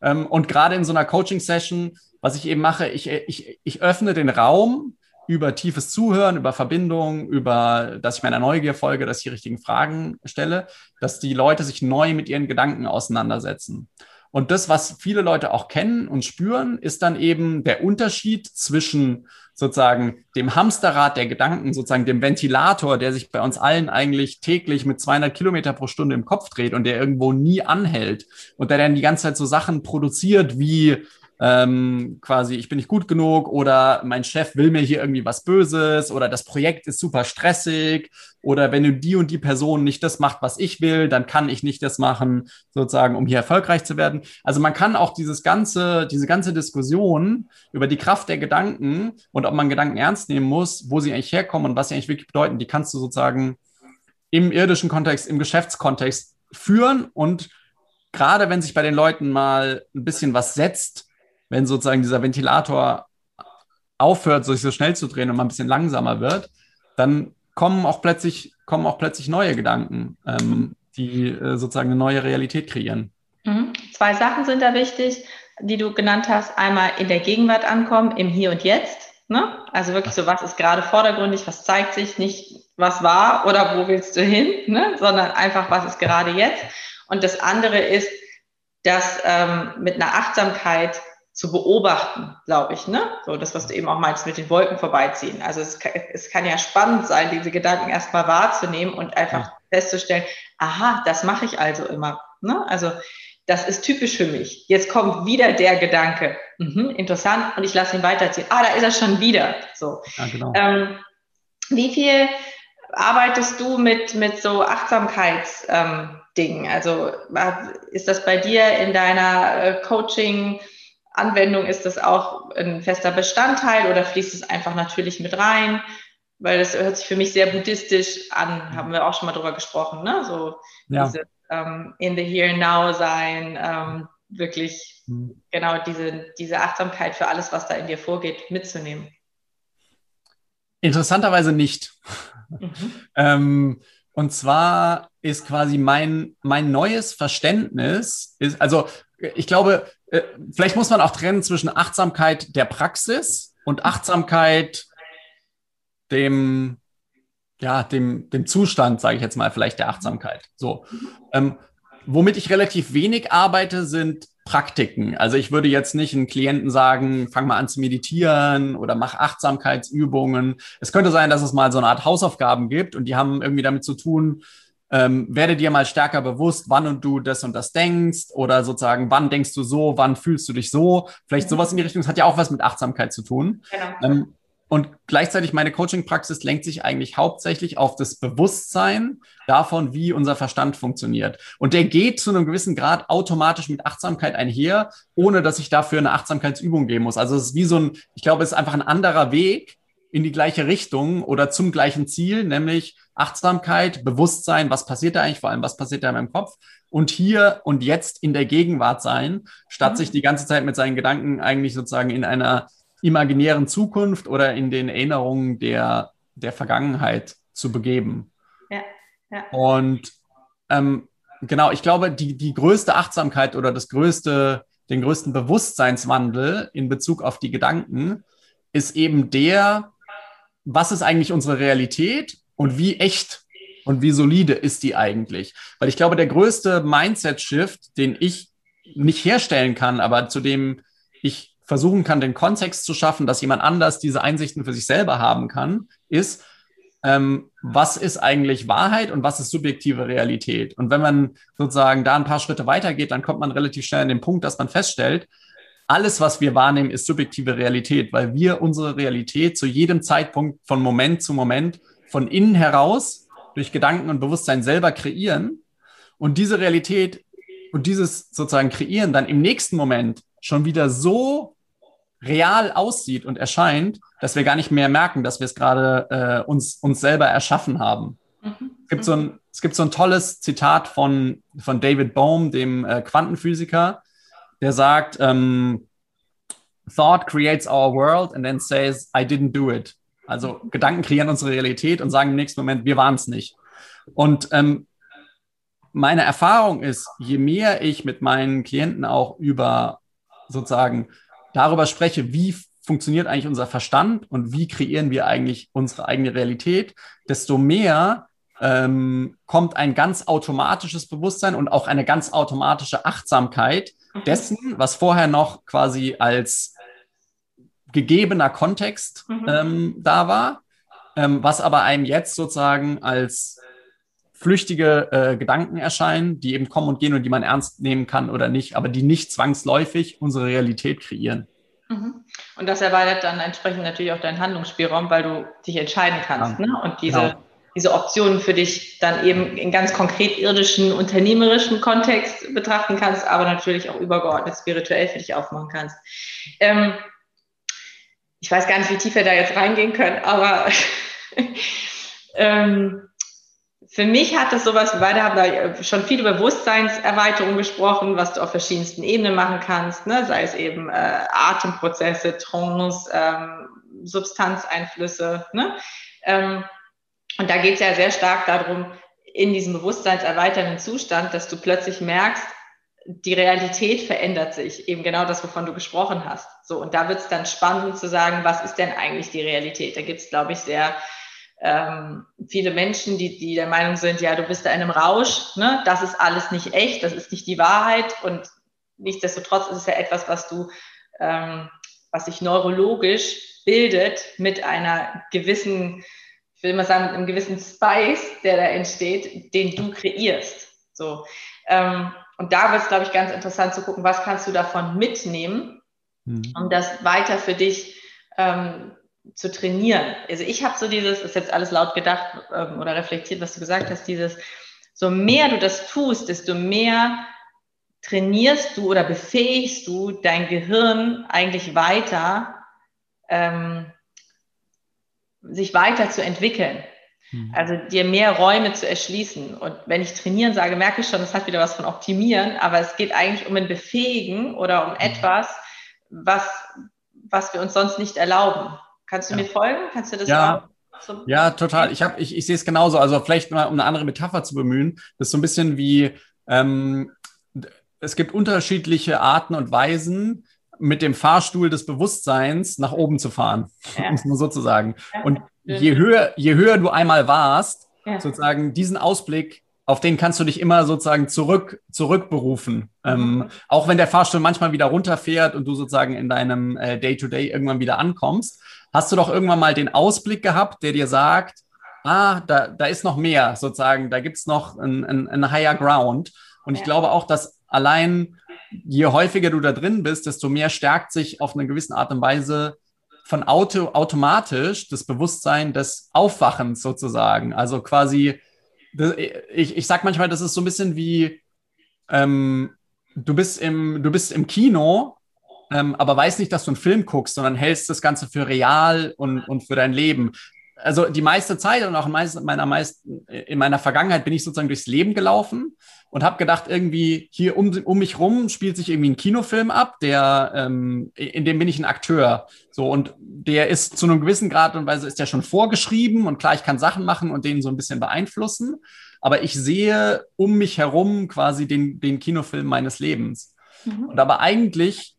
Ähm, und gerade in so einer Coaching-Session, was ich eben mache, ich, ich, ich öffne den Raum über tiefes Zuhören, über Verbindung, über, dass ich meiner Neugier folge, dass ich die richtigen Fragen stelle, dass die Leute sich neu mit ihren Gedanken auseinandersetzen. Und das, was viele Leute auch kennen und spüren, ist dann eben der Unterschied zwischen sozusagen dem Hamsterrad der Gedanken, sozusagen dem Ventilator, der sich bei uns allen eigentlich täglich mit 200 Kilometer pro Stunde im Kopf dreht und der irgendwo nie anhält und der dann die ganze Zeit so Sachen produziert wie ähm, quasi, ich bin nicht gut genug oder mein Chef will mir hier irgendwie was Böses oder das Projekt ist super stressig oder wenn du die und die Person nicht das macht, was ich will, dann kann ich nicht das machen, sozusagen, um hier erfolgreich zu werden. Also man kann auch dieses ganze, diese ganze Diskussion über die Kraft der Gedanken und ob man Gedanken ernst nehmen muss, wo sie eigentlich herkommen und was sie eigentlich wirklich bedeuten, die kannst du sozusagen im irdischen Kontext, im Geschäftskontext führen und gerade wenn sich bei den Leuten mal ein bisschen was setzt, wenn sozusagen dieser Ventilator aufhört, sich so schnell zu drehen und mal ein bisschen langsamer wird, dann kommen auch plötzlich, kommen auch plötzlich neue Gedanken, ähm, die äh, sozusagen eine neue Realität kreieren. Mhm. Zwei Sachen sind da wichtig, die du genannt hast. Einmal in der Gegenwart ankommen, im Hier und Jetzt. Ne? Also wirklich so, was ist gerade vordergründig, was zeigt sich, nicht was war oder wo willst du hin, ne? sondern einfach, was ist gerade jetzt. Und das andere ist, dass ähm, mit einer Achtsamkeit zu beobachten, glaube ich, ne? So das, was du eben auch meinst, mit den Wolken vorbeiziehen. Also es kann, es kann ja spannend sein, diese Gedanken erstmal wahrzunehmen und einfach ja. festzustellen, aha, das mache ich also immer. Ne? Also das ist typisch für mich. Jetzt kommt wieder der Gedanke. Mhm, interessant. Und ich lasse ihn weiterziehen. Ah, da ist er schon wieder. So. Ja, genau. Ähm, wie viel arbeitest du mit, mit so Achtsamkeitsdingen? Ähm, also ist das bei dir in deiner äh, Coaching- Anwendung ist das auch ein fester Bestandteil oder fließt es einfach natürlich mit rein? Weil das hört sich für mich sehr buddhistisch an, haben wir auch schon mal drüber gesprochen, ne? So ja. diese ähm, in the here and now sein, ähm, wirklich mhm. genau diese, diese Achtsamkeit für alles, was da in dir vorgeht, mitzunehmen. Interessanterweise nicht. Mhm. ähm, und zwar ist quasi mein, mein neues Verständnis, ist, also ich glaube, äh, vielleicht muss man auch trennen zwischen Achtsamkeit der Praxis und Achtsamkeit dem, ja, dem, dem Zustand, sage ich jetzt mal, vielleicht der Achtsamkeit. So. Ähm, womit ich relativ wenig arbeite, sind Praktiken. Also ich würde jetzt nicht einen Klienten sagen, fang mal an zu meditieren oder mach Achtsamkeitsübungen. Es könnte sein, dass es mal so eine Art Hausaufgaben gibt und die haben irgendwie damit zu tun, ähm, werde dir mal stärker bewusst, wann und du das und das denkst oder sozusagen, wann denkst du so, wann fühlst du dich so. Vielleicht sowas in die Richtung. Das hat ja auch was mit Achtsamkeit zu tun. Genau. Ähm, und gleichzeitig meine Coaching-Praxis lenkt sich eigentlich hauptsächlich auf das Bewusstsein davon, wie unser Verstand funktioniert. Und der geht zu einem gewissen Grad automatisch mit Achtsamkeit einher, ohne dass ich dafür eine Achtsamkeitsübung geben muss. Also es ist wie so ein, ich glaube, es ist einfach ein anderer Weg in die gleiche Richtung oder zum gleichen Ziel, nämlich Achtsamkeit, Bewusstsein, was passiert da eigentlich, vor allem was passiert da in meinem Kopf und hier und jetzt in der Gegenwart sein, statt mhm. sich die ganze Zeit mit seinen Gedanken eigentlich sozusagen in einer imaginären Zukunft oder in den Erinnerungen der, der Vergangenheit zu begeben. Ja, ja. Und ähm, genau, ich glaube, die, die größte Achtsamkeit oder das größte, den größten Bewusstseinswandel in Bezug auf die Gedanken ist eben der, was ist eigentlich unsere Realität und wie echt und wie solide ist die eigentlich? Weil ich glaube, der größte Mindset-Shift, den ich nicht herstellen kann, aber zu dem ich versuchen kann, den Kontext zu schaffen, dass jemand anders diese Einsichten für sich selber haben kann, ist, ähm, was ist eigentlich Wahrheit und was ist subjektive Realität? Und wenn man sozusagen da ein paar Schritte weitergeht, dann kommt man relativ schnell an den Punkt, dass man feststellt, alles, was wir wahrnehmen, ist subjektive Realität, weil wir unsere Realität zu jedem Zeitpunkt von Moment zu Moment von innen heraus durch Gedanken und Bewusstsein selber kreieren und diese Realität und dieses sozusagen kreieren dann im nächsten Moment schon wieder so real aussieht und erscheint, dass wir gar nicht mehr merken, dass wir es gerade äh, uns, uns selber erschaffen haben. Mhm. Es, gibt so ein, es gibt so ein tolles Zitat von, von David Bohm, dem äh, Quantenphysiker, der sagt, ähm, Thought creates our world and then says, I didn't do it. Also Gedanken kreieren unsere Realität und sagen im nächsten Moment, wir waren es nicht. Und ähm, meine Erfahrung ist, je mehr ich mit meinen Klienten auch über sozusagen darüber spreche, wie funktioniert eigentlich unser Verstand und wie kreieren wir eigentlich unsere eigene Realität, desto mehr ähm, kommt ein ganz automatisches Bewusstsein und auch eine ganz automatische Achtsamkeit. Dessen, was vorher noch quasi als gegebener Kontext mhm. ähm, da war, ähm, was aber einem jetzt sozusagen als flüchtige äh, Gedanken erscheinen, die eben kommen und gehen und die man ernst nehmen kann oder nicht, aber die nicht zwangsläufig unsere Realität kreieren. Mhm. Und das erweitert dann entsprechend natürlich auch deinen Handlungsspielraum, weil du dich entscheiden kannst ja. ne? und diese, genau. Diese Optionen für dich dann eben in ganz konkret irdischen, unternehmerischen Kontext betrachten kannst, aber natürlich auch übergeordnet spirituell für dich aufmachen kannst. Ähm, ich weiß gar nicht, wie tief wir da jetzt reingehen können, aber ähm, für mich hat das sowas, wir beide haben da schon viel über Bewusstseinserweiterung gesprochen, was du auf verschiedensten Ebenen machen kannst, ne? sei es eben äh, Atemprozesse, Trance, ähm, Substanzeinflüsse. Ne? Ähm, und da geht es ja sehr stark darum, in diesem bewusstseinserweiternden Zustand, dass du plötzlich merkst, die Realität verändert sich, eben genau das, wovon du gesprochen hast. So, und da wird es dann spannend zu sagen, was ist denn eigentlich die Realität? Da gibt es, glaube ich, sehr ähm, viele Menschen, die, die der Meinung sind, ja, du bist da in einem Rausch, ne? das ist alles nicht echt, das ist nicht die Wahrheit und nichtsdestotrotz ist es ja etwas, was du, ähm, was sich neurologisch bildet mit einer gewissen, will mal sagen, mit einem gewissen Spice, der da entsteht, den du kreierst. So. Ähm, und da wird es, glaube ich, ganz interessant zu gucken, was kannst du davon mitnehmen, mhm. um das weiter für dich ähm, zu trainieren. Also ich habe so dieses, ist jetzt alles laut gedacht ähm, oder reflektiert, was du gesagt hast, dieses, so mehr du das tust, desto mehr trainierst du oder befähigst du dein Gehirn eigentlich weiter, ähm, sich weiter zu entwickeln. Mhm. Also dir mehr Räume zu erschließen. Und wenn ich trainieren sage, merke ich schon, das hat wieder was von optimieren, aber es geht eigentlich um ein Befähigen oder um mhm. etwas, was, was wir uns sonst nicht erlauben. Kannst du ja. mir folgen? Kannst du das ja. So ja, total. Ich, hab, ich, ich sehe es genauso. Also vielleicht mal, um eine andere Metapher zu bemühen, das ist so ein bisschen wie, ähm, es gibt unterschiedliche Arten und Weisen, mit dem Fahrstuhl des Bewusstseins nach oben zu fahren, ja. um es mal so zu sagen. Ja. Und je höher, je höher du einmal warst, ja. sozusagen diesen Ausblick, auf den kannst du dich immer sozusagen zurück, zurückberufen. Mhm. Ähm, auch wenn der Fahrstuhl manchmal wieder runterfährt und du sozusagen in deinem äh, Day-to-Day -Day irgendwann wieder ankommst hast du doch irgendwann mal den Ausblick gehabt, der dir sagt, ah, da, da ist noch mehr sozusagen, da gibt es noch ein, ein, ein, higher ground. Und ja. ich glaube auch, dass allein je häufiger du da drin bist, desto mehr stärkt sich auf eine gewisse Art und Weise von Auto automatisch das Bewusstsein des Aufwachens sozusagen. Also quasi, ich, ich sag manchmal, das ist so ein bisschen wie, ähm, du bist im, du bist im Kino ähm, aber weiß nicht, dass du einen Film guckst, sondern hältst das Ganze für real und, und für dein Leben. Also die meiste Zeit und auch in meiner, meisten, in meiner Vergangenheit bin ich sozusagen durchs Leben gelaufen und habe gedacht, irgendwie hier um, um mich rum spielt sich irgendwie ein Kinofilm ab, der ähm, in dem bin ich ein Akteur. So und der ist zu einem gewissen Grad und Weise ist der schon vorgeschrieben und klar, ich kann Sachen machen und den so ein bisschen beeinflussen, aber ich sehe um mich herum quasi den, den Kinofilm meines Lebens. Mhm. Und aber eigentlich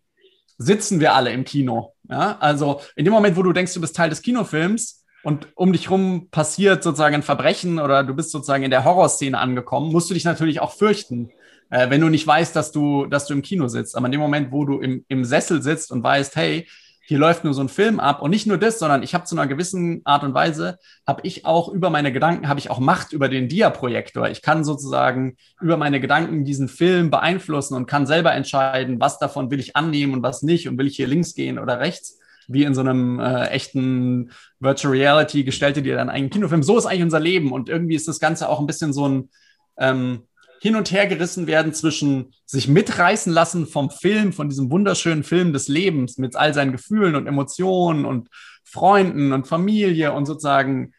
sitzen wir alle im Kino. Ja? Also in dem Moment, wo du denkst, du bist Teil des Kinofilms und um dich rum passiert sozusagen ein Verbrechen oder du bist sozusagen in der Horrorszene angekommen, musst du dich natürlich auch fürchten, äh, wenn du nicht weißt, dass du, dass du im Kino sitzt. Aber in dem Moment, wo du im, im Sessel sitzt und weißt, hey, hier läuft nur so ein Film ab und nicht nur das, sondern ich habe zu einer gewissen Art und Weise, habe ich auch über meine Gedanken, habe ich auch Macht über den Dia-Projektor. Ich kann sozusagen über meine Gedanken diesen Film beeinflussen und kann selber entscheiden, was davon will ich annehmen und was nicht und will ich hier links gehen oder rechts, wie in so einem äh, echten Virtual Reality gestellte dir dann einen Kinofilm. So ist eigentlich unser Leben und irgendwie ist das Ganze auch ein bisschen so ein ähm, hin und her gerissen werden zwischen sich mitreißen lassen vom Film, von diesem wunderschönen Film des Lebens mit all seinen Gefühlen und Emotionen und Freunden und Familie und sozusagen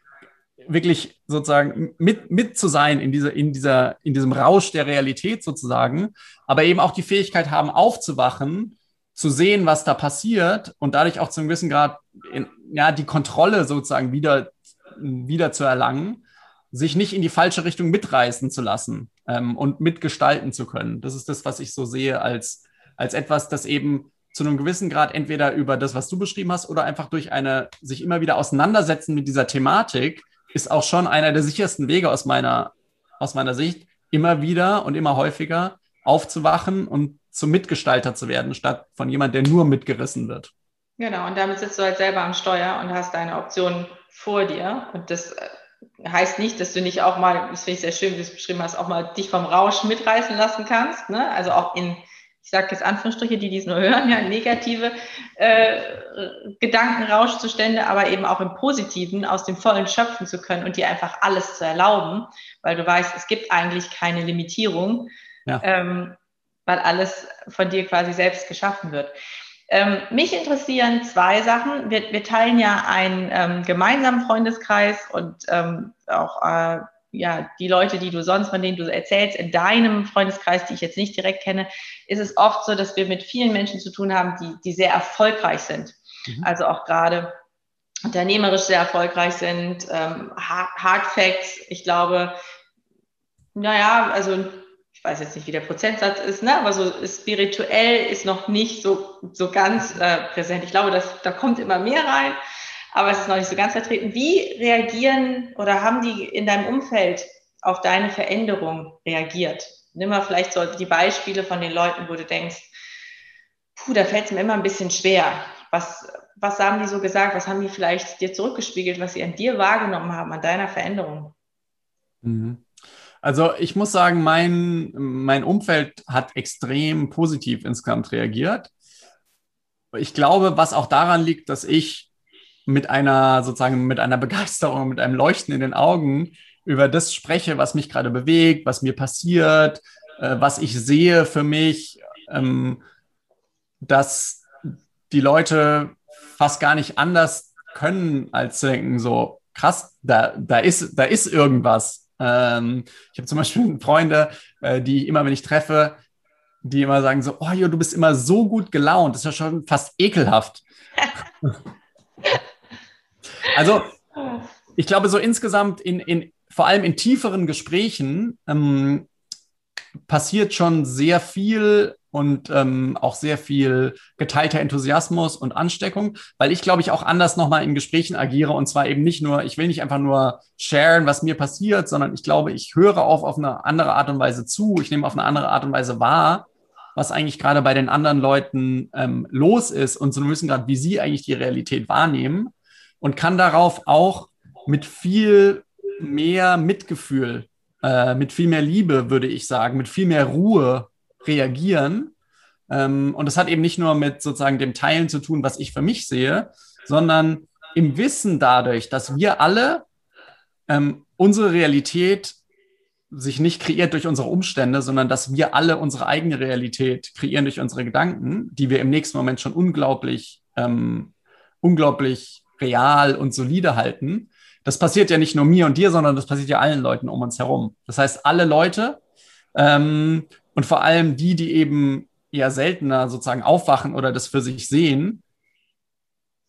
wirklich sozusagen mit, mit zu sein in dieser, in dieser, in diesem Rausch der Realität sozusagen, aber eben auch die Fähigkeit haben, aufzuwachen, zu sehen, was da passiert und dadurch auch zu einem gewissen Grad in, ja, die Kontrolle sozusagen wieder, wieder zu erlangen sich nicht in die falsche Richtung mitreißen zu lassen. ähm, und mitgestalten zu können. Das ist das, was ich so sehe als, als etwas, das eben zu einem gewissen Grad entweder über das, was du beschrieben hast, oder einfach durch eine sich immer wieder auseinandersetzen mit dieser Thematik, ist auch schon einer der sichersten Wege aus meiner, aus meiner Sicht, immer wieder und immer häufiger aufzuwachen und zum Mitgestalter zu werden, statt von jemand, der nur mitgerissen wird. Genau, und damit sitzt du halt selber am Steuer und hast deine Optionen vor dir. Und das äh, heißt nicht, dass du nicht auch mal, das finde ich sehr schön, wie du es beschrieben hast, auch mal dich vom Rausch mitreißen lassen kannst. Ne? Also auch in, ich sage jetzt Anführungsstriche, die dies nur hören, ja, negative äh, Gedankenrauschzustände, aber eben auch im Positiven aus dem Vollen schöpfen zu können und dir einfach alles zu erlauben, weil du weißt, es gibt eigentlich keine Limitierung, ja. ähm, weil alles von dir quasi selbst geschaffen wird. Ähm, mich interessieren zwei Sachen. Wir, wir teilen ja einen ähm, gemeinsamen Freundeskreis und ähm, auch äh, ja, die Leute, die du sonst, von denen du erzählst, in deinem Freundeskreis, die ich jetzt nicht direkt kenne, ist es oft so, dass wir mit vielen Menschen zu tun haben, die, die sehr erfolgreich sind. Mhm. Also auch gerade unternehmerisch sehr erfolgreich sind. Ähm, Hard Facts, ich glaube, naja, also weiß jetzt nicht, wie der Prozentsatz ist, ne? aber so spirituell ist noch nicht so, so ganz äh, präsent. Ich glaube, dass, da kommt immer mehr rein, aber es ist noch nicht so ganz vertreten. Wie reagieren oder haben die in deinem Umfeld auf deine Veränderung reagiert? Nimm mal vielleicht so die Beispiele von den Leuten, wo du denkst, puh, da fällt es mir immer ein bisschen schwer. Was, was haben die so gesagt? Was haben die vielleicht dir zurückgespiegelt, was sie an dir wahrgenommen haben, an deiner Veränderung? Mhm. Also ich muss sagen, mein, mein Umfeld hat extrem positiv insgesamt reagiert. Ich glaube, was auch daran liegt, dass ich mit einer sozusagen mit einer Begeisterung, mit einem Leuchten in den Augen über das spreche, was mich gerade bewegt, was mir passiert, äh, was ich sehe für mich, ähm, dass die Leute fast gar nicht anders können, als denken, so krass, da, da, ist, da ist irgendwas. Ähm, ich habe zum Beispiel Freunde, äh, die immer, wenn ich treffe, die immer sagen so, oh jo, du bist immer so gut gelaunt. Das ist ja schon fast ekelhaft. also, ich glaube, so insgesamt in, in vor allem in tieferen Gesprächen ähm, passiert schon sehr viel und ähm, auch sehr viel geteilter Enthusiasmus und Ansteckung, weil ich glaube ich auch anders nochmal in Gesprächen agiere und zwar eben nicht nur, ich will nicht einfach nur sharen, was mir passiert, sondern ich glaube, ich höre auf auf eine andere Art und Weise zu, ich nehme auf eine andere Art und Weise wahr, was eigentlich gerade bei den anderen Leuten ähm, los ist und so müssen gerade, wie sie eigentlich die Realität wahrnehmen und kann darauf auch mit viel mehr Mitgefühl, äh, mit viel mehr Liebe, würde ich sagen, mit viel mehr Ruhe reagieren. Ähm, und das hat eben nicht nur mit sozusagen dem Teilen zu tun, was ich für mich sehe, sondern im Wissen dadurch, dass wir alle ähm, unsere Realität sich nicht kreiert durch unsere Umstände, sondern dass wir alle unsere eigene Realität kreieren durch unsere Gedanken, die wir im nächsten Moment schon unglaublich, ähm, unglaublich real und solide halten. Das passiert ja nicht nur mir und dir, sondern das passiert ja allen Leuten um uns herum. Das heißt, alle Leute ähm, und vor allem die, die eben eher seltener sozusagen aufwachen oder das für sich sehen,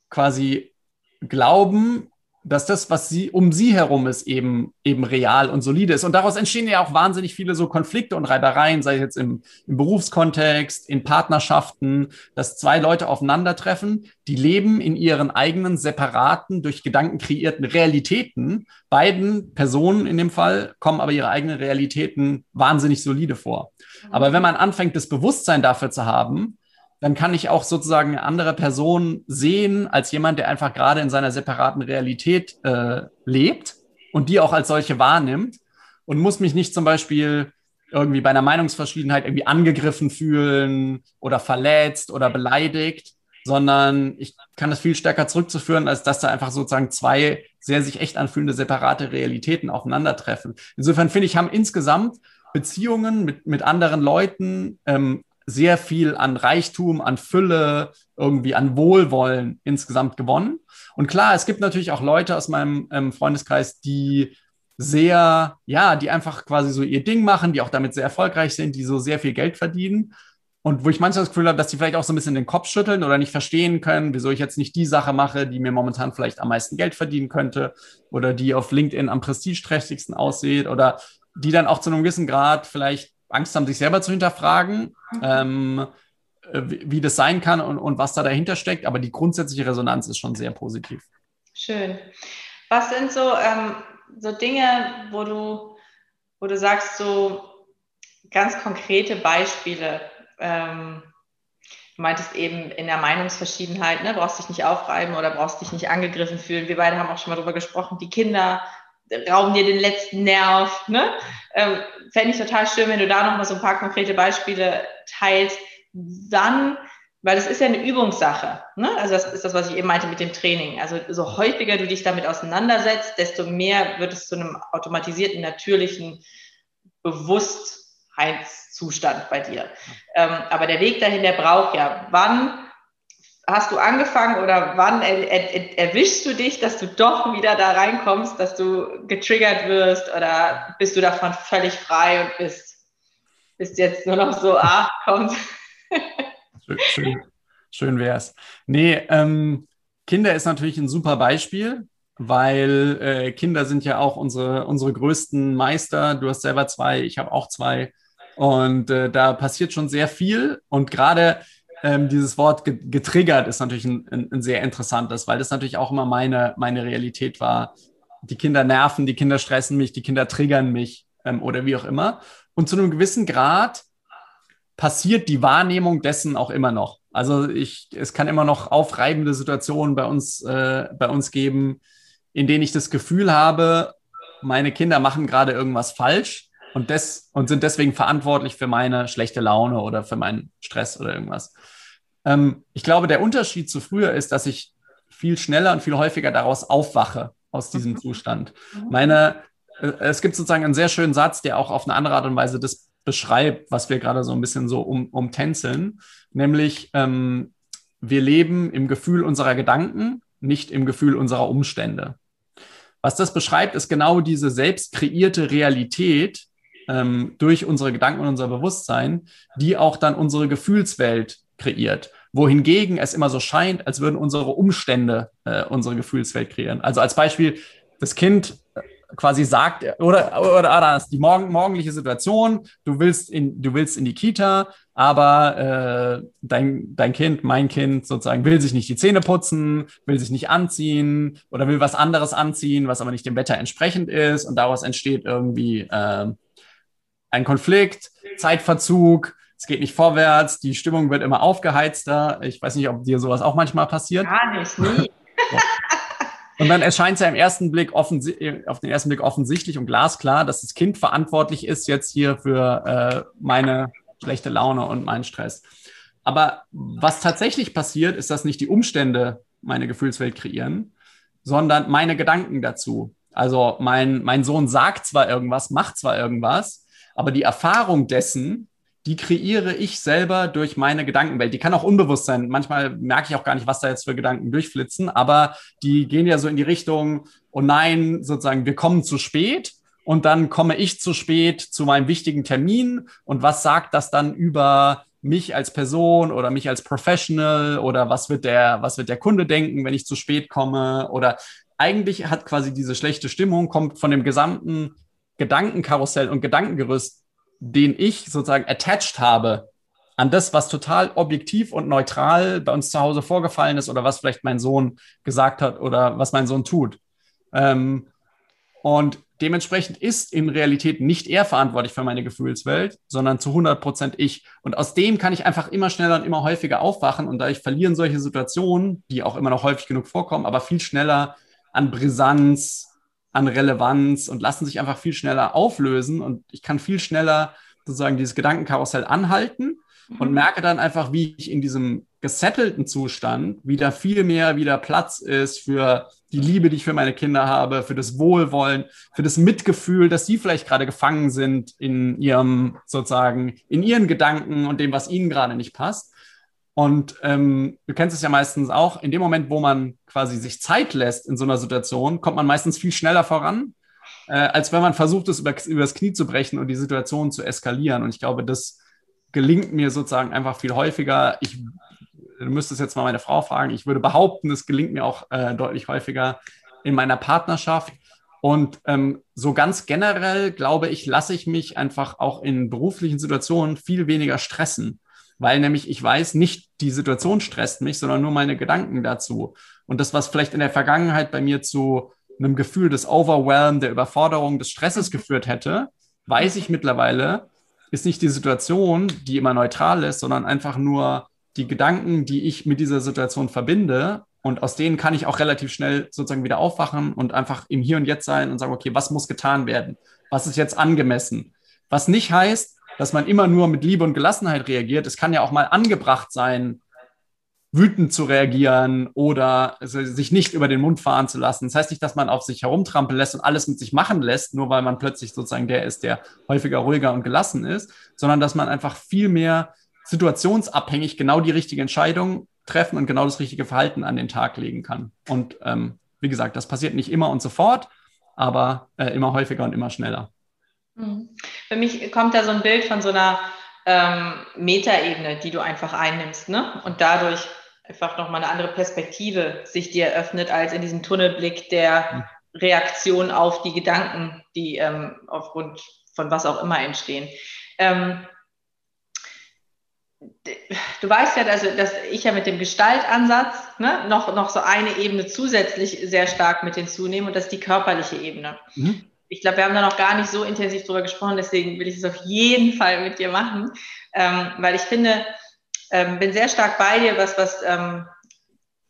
quasi glauben, dass das, was sie um sie herum ist, eben, eben real und solide ist. Und daraus entstehen ja auch wahnsinnig viele so Konflikte und Reibereien, sei es jetzt im, im Berufskontext, in Partnerschaften, dass zwei Leute aufeinandertreffen, die leben in ihren eigenen separaten, durch Gedanken kreierten Realitäten. Beiden Personen in dem Fall kommen aber ihre eigenen Realitäten wahnsinnig solide vor. Aber wenn man anfängt, das Bewusstsein dafür zu haben, dann kann ich auch sozusagen eine andere Person sehen als jemand, der einfach gerade in seiner separaten Realität äh, lebt und die auch als solche wahrnimmt und muss mich nicht zum Beispiel irgendwie bei einer Meinungsverschiedenheit irgendwie angegriffen fühlen oder verletzt oder beleidigt, sondern ich kann das viel stärker zurückzuführen, als dass da einfach sozusagen zwei sehr sich echt anfühlende separate Realitäten aufeinandertreffen. Insofern finde ich, haben insgesamt Beziehungen mit, mit anderen Leuten ähm, sehr viel an Reichtum, an Fülle, irgendwie an Wohlwollen insgesamt gewonnen. Und klar, es gibt natürlich auch Leute aus meinem ähm, Freundeskreis, die sehr, ja, die einfach quasi so ihr Ding machen, die auch damit sehr erfolgreich sind, die so sehr viel Geld verdienen. Und wo ich manchmal das Gefühl habe, dass die vielleicht auch so ein bisschen den Kopf schütteln oder nicht verstehen können, wieso ich jetzt nicht die Sache mache, die mir momentan vielleicht am meisten Geld verdienen könnte oder die auf LinkedIn am prestigeträchtigsten aussieht oder die dann auch zu einem gewissen Grad vielleicht Angst haben, sich selber zu hinterfragen, mhm. ähm, wie, wie, das sein kann und, und was da dahinter steckt. Aber die grundsätzliche Resonanz ist schon sehr positiv. Schön. Was sind so, ähm, so Dinge, wo du, wo du sagst, so ganz konkrete Beispiele? Ähm, du meintest eben in der Meinungsverschiedenheit, ne, brauchst dich nicht aufreiben oder brauchst dich nicht angegriffen fühlen. Wir beide haben auch schon mal darüber gesprochen, die Kinder rauben dir den letzten Nerv. Ne? Ähm, Fände ich total schön, wenn du da nochmal so ein paar konkrete Beispiele teilst. Dann, weil das ist ja eine Übungssache. Ne? Also das ist das, was ich eben meinte mit dem Training. Also so häufiger du dich damit auseinandersetzt, desto mehr wird es zu einem automatisierten, natürlichen Bewusstheitszustand bei dir. Ähm, aber der Weg dahin, der braucht ja, wann hast du angefangen oder wann er, er, erwischst du dich, dass du doch wieder da reinkommst, dass du getriggert wirst oder bist du davon völlig frei und bist, bist jetzt nur noch so, ah, kommt. schön, schön, schön wäre es. Nee, ähm, Kinder ist natürlich ein super Beispiel, weil äh, Kinder sind ja auch unsere, unsere größten Meister. Du hast selber zwei, ich habe auch zwei. Und äh, da passiert schon sehr viel. Und gerade ähm, dieses Wort getriggert ist natürlich ein, ein, ein, sehr interessantes, weil das natürlich auch immer meine, meine Realität war. Die Kinder nerven, die Kinder stressen mich, die Kinder triggern mich ähm, oder wie auch immer. Und zu einem gewissen Grad passiert die Wahrnehmung dessen auch immer noch. Also ich, es kann immer noch aufreibende Situationen bei uns, äh, bei uns geben, in denen ich das Gefühl habe, meine Kinder machen gerade irgendwas falsch und, des, und sind deswegen verantwortlich für meine schlechte Laune oder für meinen Stress oder irgendwas. Ähm, ich glaube, der Unterschied zu früher ist, dass ich viel schneller und viel häufiger daraus aufwache, aus diesem mhm. Zustand. Mhm. Meine, äh, es gibt sozusagen einen sehr schönen Satz, der auch auf eine andere Art und Weise das beschreibt, was wir gerade so ein bisschen so um, umtänzeln, nämlich ähm, wir leben im Gefühl unserer Gedanken, nicht im Gefühl unserer Umstände. Was das beschreibt, ist genau diese selbst kreierte Realität, ähm, durch unsere Gedanken und unser Bewusstsein, die auch dann unsere Gefühlswelt kreiert. Wohingegen es immer so scheint, als würden unsere Umstände äh, unsere Gefühlswelt kreieren. Also als Beispiel, das Kind äh, quasi sagt, oder, oder, oder die morgen, morgendliche Situation, du willst in, du willst in die Kita, aber äh, dein, dein Kind, mein Kind sozusagen, will sich nicht die Zähne putzen, will sich nicht anziehen oder will was anderes anziehen, was aber nicht dem Wetter entsprechend ist und daraus entsteht irgendwie äh, ein Konflikt, Zeitverzug, es geht nicht vorwärts, die Stimmung wird immer aufgeheizter. Ich weiß nicht, ob dir sowas auch manchmal passiert. Gar nicht, nie. Und dann erscheint es ja im ersten Blick auf den ersten Blick offensichtlich und glasklar, dass das Kind verantwortlich ist jetzt hier für äh, meine schlechte Laune und meinen Stress. Aber was tatsächlich passiert, ist, dass nicht die Umstände meine Gefühlswelt kreieren, sondern meine Gedanken dazu. Also mein, mein Sohn sagt zwar irgendwas, macht zwar irgendwas, aber die Erfahrung dessen, die kreiere ich selber durch meine Gedankenwelt. Die kann auch unbewusst sein. Manchmal merke ich auch gar nicht, was da jetzt für Gedanken durchflitzen, aber die gehen ja so in die Richtung, oh nein, sozusagen, wir kommen zu spät und dann komme ich zu spät zu meinem wichtigen Termin und was sagt das dann über mich als Person oder mich als Professional oder was wird der, was wird der Kunde denken, wenn ich zu spät komme oder eigentlich hat quasi diese schlechte Stimmung kommt von dem gesamten Gedankenkarussell und Gedankengerüst, den ich sozusagen attached habe an das, was total objektiv und neutral bei uns zu Hause vorgefallen ist oder was vielleicht mein Sohn gesagt hat oder was mein Sohn tut. Ähm, und dementsprechend ist in Realität nicht er verantwortlich für meine Gefühlswelt, sondern zu 100 Prozent ich. Und aus dem kann ich einfach immer schneller und immer häufiger aufwachen und dadurch verlieren solche Situationen, die auch immer noch häufig genug vorkommen, aber viel schneller an Brisanz, an Relevanz und lassen sich einfach viel schneller auflösen und ich kann viel schneller sozusagen dieses Gedankenkarussell anhalten mhm. und merke dann einfach, wie ich in diesem gesettelten Zustand wieder viel mehr wieder Platz ist für die Liebe, die ich für meine Kinder habe, für das Wohlwollen, für das Mitgefühl, dass sie vielleicht gerade gefangen sind in ihrem sozusagen, in ihren Gedanken und dem, was ihnen gerade nicht passt. Und ähm, du kennst es ja meistens auch, in dem Moment, wo man quasi sich Zeit lässt in so einer Situation, kommt man meistens viel schneller voran, äh, als wenn man versucht, es über, übers Knie zu brechen und die Situation zu eskalieren. Und ich glaube, das gelingt mir sozusagen einfach viel häufiger. Ich du müsstest jetzt mal meine Frau fragen. Ich würde behaupten, es gelingt mir auch äh, deutlich häufiger in meiner Partnerschaft. Und ähm, so ganz generell, glaube ich, lasse ich mich einfach auch in beruflichen Situationen viel weniger stressen, weil nämlich ich weiß, nicht die Situation stresst mich, sondern nur meine Gedanken dazu. Und das, was vielleicht in der Vergangenheit bei mir zu einem Gefühl des Overwhelm, der Überforderung, des Stresses geführt hätte, weiß ich mittlerweile, ist nicht die Situation, die immer neutral ist, sondern einfach nur die Gedanken, die ich mit dieser Situation verbinde. Und aus denen kann ich auch relativ schnell sozusagen wieder aufwachen und einfach im Hier und Jetzt sein und sagen, okay, was muss getan werden? Was ist jetzt angemessen? Was nicht heißt, dass man immer nur mit Liebe und Gelassenheit reagiert. Es kann ja auch mal angebracht sein, wütend zu reagieren oder sich nicht über den Mund fahren zu lassen. Das heißt nicht, dass man auf sich herumtrampeln lässt und alles mit sich machen lässt, nur weil man plötzlich sozusagen der ist, der häufiger ruhiger und gelassen ist, sondern dass man einfach viel mehr situationsabhängig genau die richtige Entscheidung treffen und genau das richtige Verhalten an den Tag legen kann. Und ähm, wie gesagt, das passiert nicht immer und sofort, aber äh, immer häufiger und immer schneller. Mhm. Für mich kommt da so ein Bild von so einer ähm, Metaebene, die du einfach einnimmst, ne? Und dadurch einfach nochmal eine andere Perspektive sich dir eröffnet, als in diesem Tunnelblick der Reaktion auf die Gedanken, die ähm, aufgrund von was auch immer entstehen. Ähm, du weißt ja, also, dass ich ja mit dem Gestaltansatz ne, noch, noch so eine Ebene zusätzlich sehr stark mit hinzunehme und das ist die körperliche Ebene. Mhm ich glaube, wir haben da noch gar nicht so intensiv drüber gesprochen, deswegen will ich es auf jeden Fall mit dir machen, ähm, weil ich finde, ähm, bin sehr stark bei dir, was, was ähm,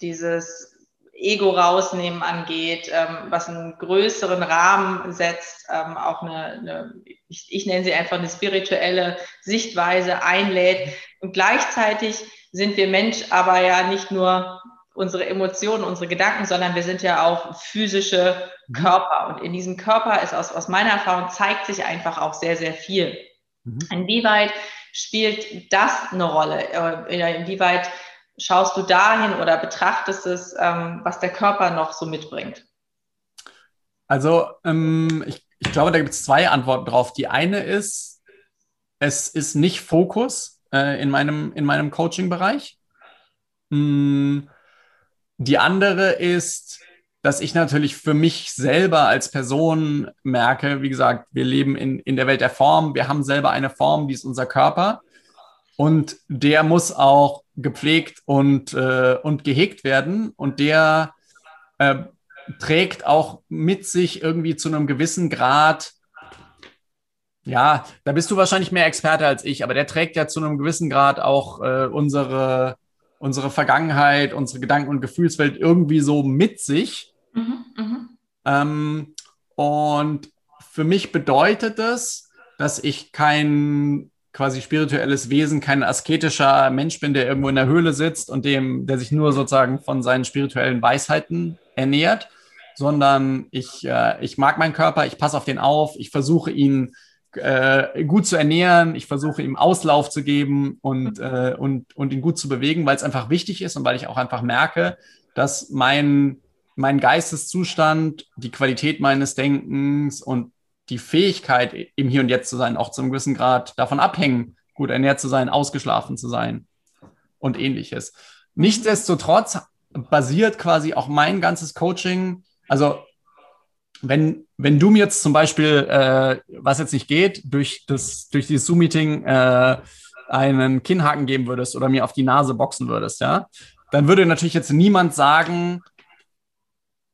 dieses Ego rausnehmen angeht, ähm, was einen größeren Rahmen setzt, ähm, auch eine, eine ich, ich, nenne sie einfach eine spirituelle Sichtweise einlädt. Und gleichzeitig sind wir Mensch aber ja nicht nur unsere Emotionen, unsere Gedanken, sondern wir sind ja auch physische mhm. Körper. Und in diesem Körper ist aus, aus meiner Erfahrung zeigt sich einfach auch sehr, sehr viel. Mhm. Inwieweit spielt das eine Rolle? Äh, inwieweit schaust du dahin oder betrachtest es, ähm, was der Körper noch so mitbringt? Also ähm, ich, ich glaube, da gibt es zwei Antworten drauf. Die eine ist, es ist nicht Fokus äh, in meinem, in meinem Coaching-Bereich. Hm, die andere ist, dass ich natürlich für mich selber als Person merke, wie gesagt, wir leben in, in der Welt der Form, wir haben selber eine Form, die ist unser Körper. Und der muss auch gepflegt und, äh, und gehegt werden. Und der äh, trägt auch mit sich irgendwie zu einem gewissen Grad, ja, da bist du wahrscheinlich mehr Experte als ich, aber der trägt ja zu einem gewissen Grad auch äh, unsere unsere Vergangenheit, unsere Gedanken- und Gefühlswelt irgendwie so mit sich. Mhm, mh. ähm, und für mich bedeutet das, dass ich kein quasi spirituelles Wesen, kein asketischer Mensch bin, der irgendwo in der Höhle sitzt und dem, der sich nur sozusagen von seinen spirituellen Weisheiten ernährt, sondern ich, äh, ich mag meinen Körper, ich passe auf den auf, ich versuche ihn äh, gut zu ernähren, ich versuche ihm Auslauf zu geben und, äh, und, und ihn gut zu bewegen, weil es einfach wichtig ist und weil ich auch einfach merke, dass mein, mein Geisteszustand, die Qualität meines Denkens und die Fähigkeit, im Hier und Jetzt zu sein, auch zu einem gewissen Grad davon abhängen, gut ernährt zu sein, ausgeschlafen zu sein und ähnliches. Nichtsdestotrotz basiert quasi auch mein ganzes Coaching, also wenn, wenn du mir jetzt zum Beispiel, äh, was jetzt nicht geht, durch, das, durch dieses Zoom-Meeting äh, einen Kinnhaken geben würdest oder mir auf die Nase boxen würdest, ja, dann würde natürlich jetzt niemand sagen,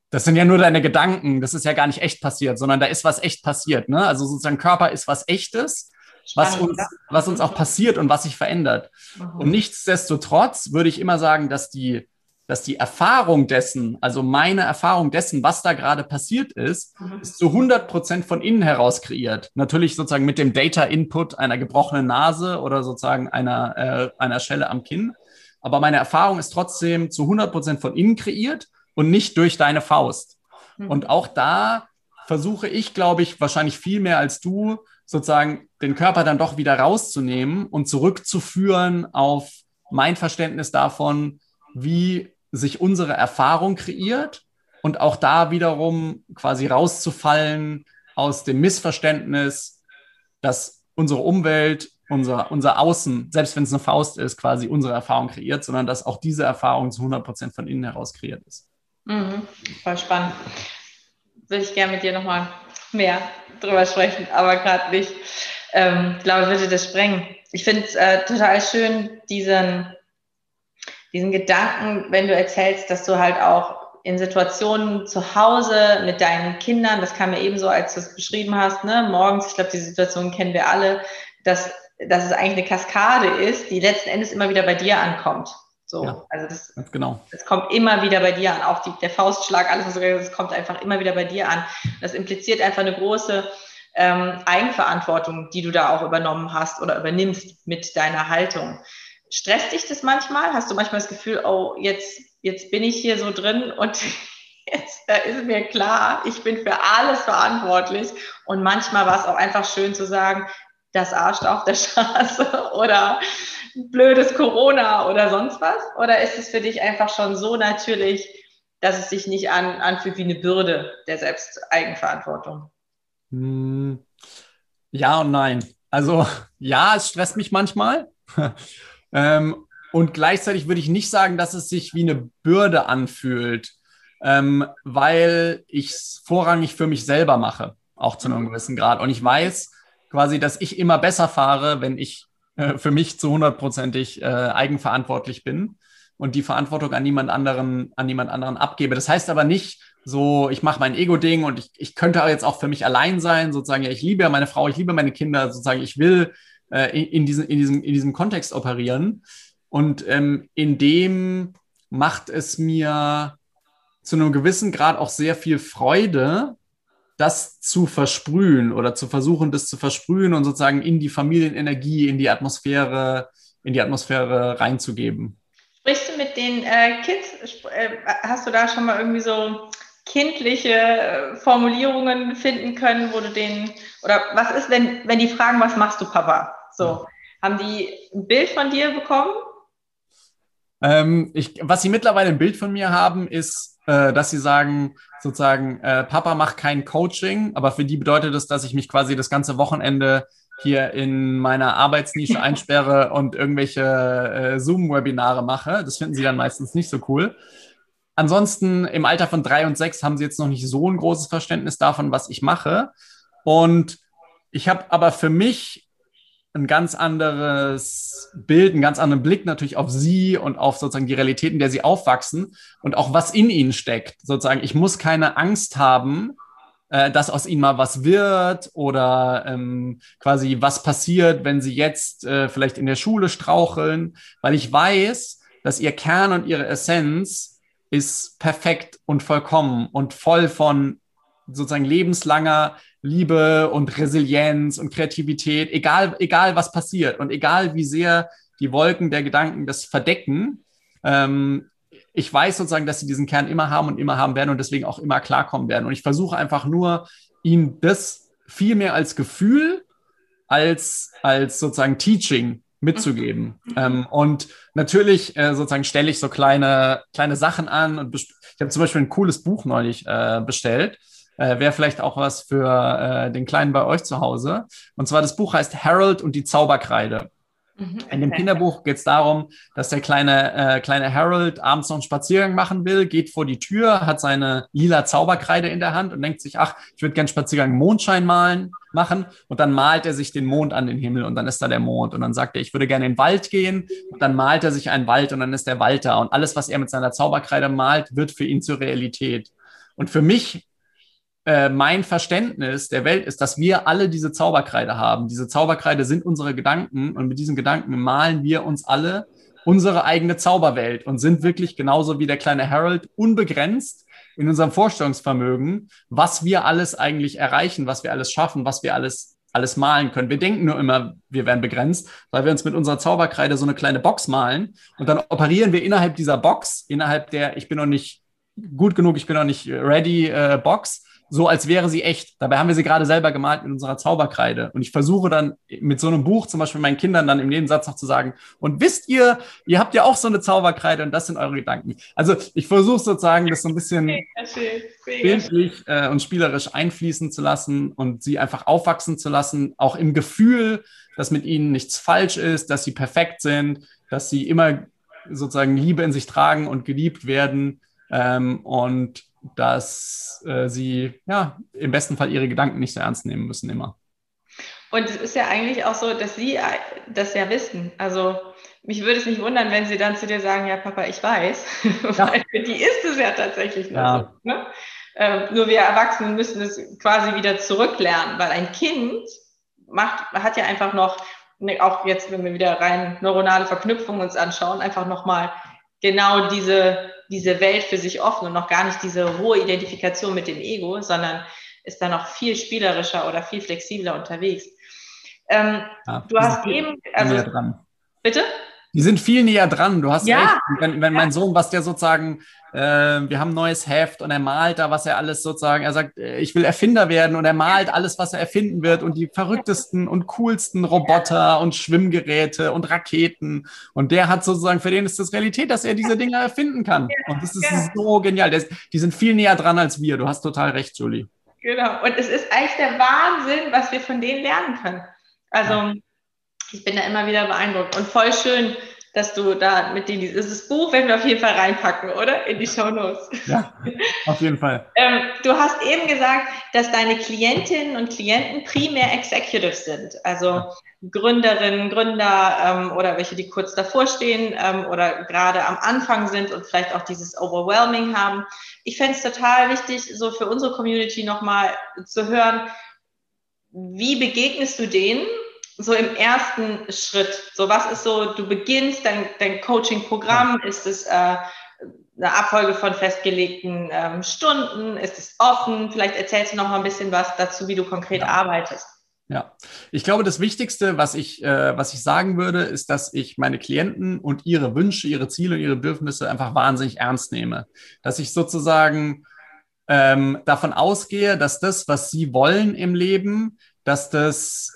das sind ja nur deine Gedanken, das ist ja gar nicht echt passiert, sondern da ist was echt passiert. Ne? Also sozusagen Körper ist was Echtes, was uns, was uns auch passiert und was sich verändert. Und nichtsdestotrotz würde ich immer sagen, dass die dass die Erfahrung dessen, also meine Erfahrung dessen, was da gerade passiert ist, mhm. ist zu 100 Prozent von innen heraus kreiert. Natürlich sozusagen mit dem Data Input einer gebrochenen Nase oder sozusagen einer, äh, einer Schelle am Kinn. Aber meine Erfahrung ist trotzdem zu 100 Prozent von innen kreiert und nicht durch deine Faust. Mhm. Und auch da versuche ich, glaube ich, wahrscheinlich viel mehr als du, sozusagen den Körper dann doch wieder rauszunehmen und zurückzuführen auf mein Verständnis davon, wie sich unsere Erfahrung kreiert und auch da wiederum quasi rauszufallen aus dem Missverständnis, dass unsere Umwelt, unser, unser Außen, selbst wenn es eine Faust ist, quasi unsere Erfahrung kreiert, sondern dass auch diese Erfahrung zu 100 Prozent von innen heraus kreiert ist. Mhm, voll spannend. würde ich gerne mit dir nochmal mehr drüber sprechen, aber gerade nicht. Ähm, ich glaube, würde das sprengen. Ich finde es äh, total schön, diesen, diesen Gedanken, wenn du erzählst, dass du halt auch in Situationen zu Hause mit deinen Kindern, das kam mir ebenso, als du es beschrieben hast, ne, morgens, ich glaube, die Situation kennen wir alle, dass, dass es eigentlich eine Kaskade ist, die letzten Endes immer wieder bei dir ankommt. So, ja, also das, genau. das kommt immer wieder bei dir an. Auch die, der Faustschlag, alles, was du gesagt hast, kommt einfach immer wieder bei dir an. Das impliziert einfach eine große ähm, Eigenverantwortung, die du da auch übernommen hast oder übernimmst mit deiner Haltung. Stresst dich das manchmal? Hast du manchmal das Gefühl, oh, jetzt, jetzt bin ich hier so drin und jetzt da ist mir klar, ich bin für alles verantwortlich. Und manchmal war es auch einfach schön zu sagen, das arscht auf der Straße oder blödes Corona oder sonst was? Oder ist es für dich einfach schon so natürlich, dass es sich nicht an, anfühlt wie eine Bürde der Selbsteigenverantwortung? Hm, ja und nein. Also ja, es stresst mich manchmal. Ähm, und gleichzeitig würde ich nicht sagen, dass es sich wie eine Bürde anfühlt, ähm, weil ich es vorrangig für mich selber mache, auch zu einem gewissen Grad. Und ich weiß quasi, dass ich immer besser fahre, wenn ich äh, für mich zu hundertprozentig äh, eigenverantwortlich bin und die Verantwortung an niemand anderen, an niemand anderen abgebe. Das heißt aber nicht so, ich mache mein Ego-Ding und ich, ich könnte jetzt auch für mich allein sein, sozusagen, ja, ich liebe meine Frau, ich liebe meine Kinder, sozusagen, ich will äh, in, diesem, in, diesem, in diesem Kontext operieren. Und ähm, in dem macht es mir zu einem gewissen Grad auch sehr viel Freude, das zu versprühen oder zu versuchen, das zu versprühen und sozusagen in die Familienenergie, in die Atmosphäre, in die Atmosphäre reinzugeben. Sprichst du mit den äh, Kids? Äh, hast du da schon mal irgendwie so kindliche äh, Formulierungen finden können, wo du den oder was ist, wenn wenn die fragen, was machst du, Papa? So ja. haben die ein Bild von dir bekommen? Ähm, ich, was sie mittlerweile ein Bild von mir haben, ist, äh, dass sie sagen, sozusagen, äh, Papa macht kein Coaching, aber für die bedeutet es, dass ich mich quasi das ganze Wochenende hier in meiner Arbeitsnische einsperre und irgendwelche äh, Zoom-Webinare mache. Das finden sie dann meistens nicht so cool. Ansonsten im Alter von drei und sechs haben sie jetzt noch nicht so ein großes Verständnis davon, was ich mache. Und ich habe aber für mich ein ganz anderes Bild, einen ganz anderen Blick natürlich auf sie und auf sozusagen die Realität, in der sie aufwachsen und auch was in ihnen steckt. Sozusagen, ich muss keine Angst haben, äh, dass aus ihnen mal was wird oder ähm, quasi was passiert, wenn sie jetzt äh, vielleicht in der Schule straucheln, weil ich weiß, dass ihr Kern und ihre Essenz ist perfekt und vollkommen und voll von sozusagen lebenslanger Liebe und Resilienz und Kreativität, egal, egal was passiert und egal wie sehr die Wolken der Gedanken das verdecken. Ähm, ich weiß sozusagen, dass sie diesen Kern immer haben und immer haben werden und deswegen auch immer klarkommen werden. Und ich versuche einfach nur, ihnen das viel mehr als Gefühl als, als sozusagen Teaching mitzugeben. Mhm. Ähm, und natürlich äh, sozusagen stelle ich so kleine, kleine Sachen an und ich habe zum Beispiel ein cooles Buch neulich äh, bestellt äh, wäre vielleicht auch was für äh, den Kleinen bei euch zu Hause. Und zwar das Buch heißt Harold und die Zauberkreide. Mhm, In dem Kinderbuch geht es darum, dass der kleine, äh, kleine Harold abends noch einen Spaziergang machen will, geht vor die Tür, hat seine lila Zauberkreide in der Hand und denkt sich, ach, ich würde gerne Spaziergang Mondschein malen, machen. Und dann malt er sich den Mond an den Himmel und dann ist da der Mond. Und dann sagt er, ich würde gerne in den Wald gehen. Und dann malt er sich einen Wald und dann ist der Wald da. Und alles, was er mit seiner Zauberkreide malt, wird für ihn zur Realität. Und für mich äh, mein Verständnis der Welt ist, dass wir alle diese Zauberkreide haben. Diese Zauberkreide sind unsere Gedanken und mit diesen Gedanken malen wir uns alle unsere eigene Zauberwelt und sind wirklich genauso wie der kleine Harold unbegrenzt in unserem Vorstellungsvermögen, was wir alles eigentlich erreichen, was wir alles schaffen, was wir alles alles malen können. Wir denken nur immer, wir werden begrenzt, weil wir uns mit unserer Zauberkreide so eine kleine Box malen und dann operieren wir innerhalb dieser Box, innerhalb der ich bin noch nicht gut genug, ich bin noch nicht ready äh, Box so als wäre sie echt. Dabei haben wir sie gerade selber gemalt mit unserer Zauberkreide. Und ich versuche dann mit so einem Buch zum Beispiel meinen Kindern dann im Nebensatz noch zu sagen, und wisst ihr, ihr habt ja auch so eine Zauberkreide und das sind eure Gedanken. Also ich versuche sozusagen, das so ein bisschen bildlich äh, und spielerisch einfließen zu lassen und sie einfach aufwachsen zu lassen, auch im Gefühl, dass mit ihnen nichts falsch ist, dass sie perfekt sind, dass sie immer sozusagen Liebe in sich tragen und geliebt werden. Ähm, und dass äh, sie ja im besten Fall ihre Gedanken nicht so ernst nehmen müssen immer. Und es ist ja eigentlich auch so, dass sie das ja wissen. Also mich würde es nicht wundern, wenn sie dann zu dir sagen, ja, Papa, ich weiß. Ja. Weil für die ist es ja tatsächlich nur ja. so. Ne? Ähm, nur wir Erwachsenen müssen es quasi wieder zurücklernen, weil ein Kind macht, hat ja einfach noch, ne, auch jetzt, wenn wir wieder rein neuronale Verknüpfungen uns anschauen, einfach nochmal genau diese, diese Welt für sich offen und noch gar nicht diese hohe Identifikation mit dem Ego, sondern ist da noch viel spielerischer oder viel flexibler unterwegs. Ähm, ja, du hast eben, also, bitte? Die sind viel näher dran. Du hast ja. recht. Wenn, wenn mein Sohn, was der sozusagen, äh, wir haben ein neues Heft und er malt da, was er alles sozusagen, er sagt, äh, ich will Erfinder werden und er malt alles, was er erfinden wird und die verrücktesten und coolsten Roboter und Schwimmgeräte und Raketen. Und der hat sozusagen, für den ist das Realität, dass er diese Dinge erfinden kann. Und das ist so genial. Das, die sind viel näher dran als wir. Du hast total recht, Julie. Genau. Und es ist eigentlich der Wahnsinn, was wir von denen lernen können. Also, ja ich bin da immer wieder beeindruckt und voll schön, dass du da mit denen dieses Buch werden wir auf jeden Fall reinpacken, oder? In die Show Notes. Ja, auf jeden Fall. ähm, du hast eben gesagt, dass deine Klientinnen und Klienten primär Executives sind, also. Gründerinnen, Gründer ähm, oder welche, die kurz davor stehen ähm, oder gerade am Anfang sind und vielleicht auch dieses Overwhelming haben. Ich fände es total wichtig, so für unsere Community nochmal zu hören, wie begegnest du denen so im ersten Schritt? So, was ist so, du beginnst dein, dein Coaching-Programm, ist es äh, eine Abfolge von festgelegten ähm, Stunden, ist es offen? Vielleicht erzählst du noch mal ein bisschen was dazu, wie du konkret ja. arbeitest. Ja, ich glaube, das Wichtigste, was ich, äh, was ich sagen würde, ist, dass ich meine Klienten und ihre Wünsche, ihre Ziele und ihre Bedürfnisse einfach wahnsinnig ernst nehme. Dass ich sozusagen ähm, davon ausgehe, dass das, was sie wollen im Leben, dass das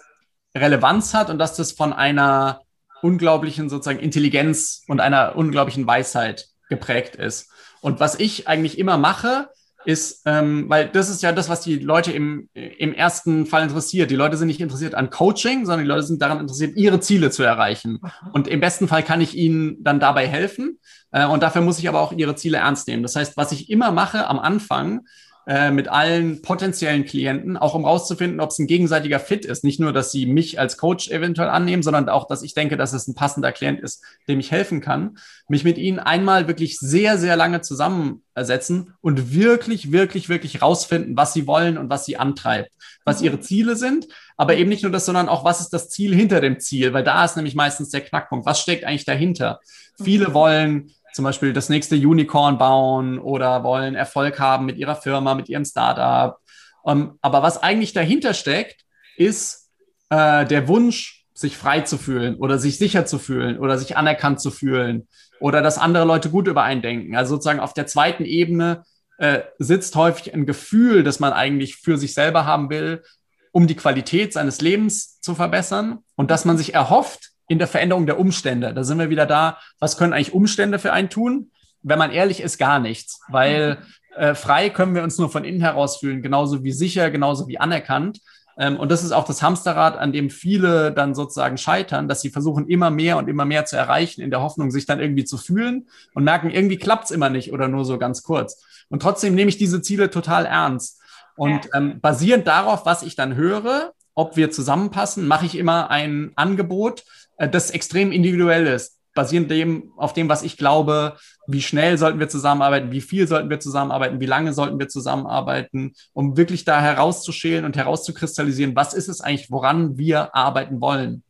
Relevanz hat und dass das von einer unglaublichen sozusagen Intelligenz und einer unglaublichen Weisheit geprägt ist. Und was ich eigentlich immer mache, ist, ähm, weil das ist ja das, was die Leute im, im ersten Fall interessiert. Die Leute sind nicht interessiert an Coaching, sondern die Leute sind daran interessiert, ihre Ziele zu erreichen. Und im besten Fall kann ich ihnen dann dabei helfen. Äh, und dafür muss ich aber auch ihre Ziele ernst nehmen. Das heißt, was ich immer mache am Anfang, äh, mit allen potenziellen Klienten, auch um rauszufinden, ob es ein gegenseitiger Fit ist. Nicht nur, dass sie mich als Coach eventuell annehmen, sondern auch, dass ich denke, dass es ein passender Klient ist, dem ich helfen kann. Mich mit ihnen einmal wirklich sehr, sehr lange zusammensetzen und wirklich, wirklich, wirklich rausfinden, was sie wollen und was sie antreibt, was ihre Ziele sind. Aber eben nicht nur das, sondern auch, was ist das Ziel hinter dem Ziel? Weil da ist nämlich meistens der Knackpunkt. Was steckt eigentlich dahinter? Viele wollen zum Beispiel das nächste Unicorn bauen oder wollen Erfolg haben mit ihrer Firma, mit ihrem Startup. Um, ähm, aber was eigentlich dahinter steckt, ist äh, der Wunsch, sich frei zu fühlen oder sich sicher zu fühlen oder sich anerkannt zu fühlen oder dass andere Leute gut über einen denken. Also sozusagen auf der zweiten Ebene äh, sitzt häufig ein Gefühl, das man eigentlich für sich selber haben will, um die Qualität seines Lebens zu verbessern und dass man sich erhofft, in der Veränderung der Umstände. Da sind wir wieder da, was können eigentlich Umstände für einen tun? Wenn man ehrlich ist, gar nichts, weil äh, frei können wir uns nur von innen heraus fühlen, genauso wie sicher, genauso wie anerkannt. Ähm, und das ist auch das Hamsterrad, an dem viele dann sozusagen scheitern, dass sie versuchen, immer mehr und immer mehr zu erreichen, in der Hoffnung, sich dann irgendwie zu fühlen und merken, irgendwie klappt's immer nicht oder nur so ganz kurz. Und trotzdem nehme ich diese Ziele total ernst. Und ähm, basierend darauf, was ich dann höre, ob wir zusammenpassen, mache ich immer ein Angebot, das extrem individuell ist, basierend dem, auf dem, was ich glaube, wie schnell sollten wir zusammenarbeiten, wie viel sollten wir zusammenarbeiten, wie lange sollten wir zusammenarbeiten, um wirklich da herauszuschälen und herauszukristallisieren, was ist es eigentlich, woran wir arbeiten wollen.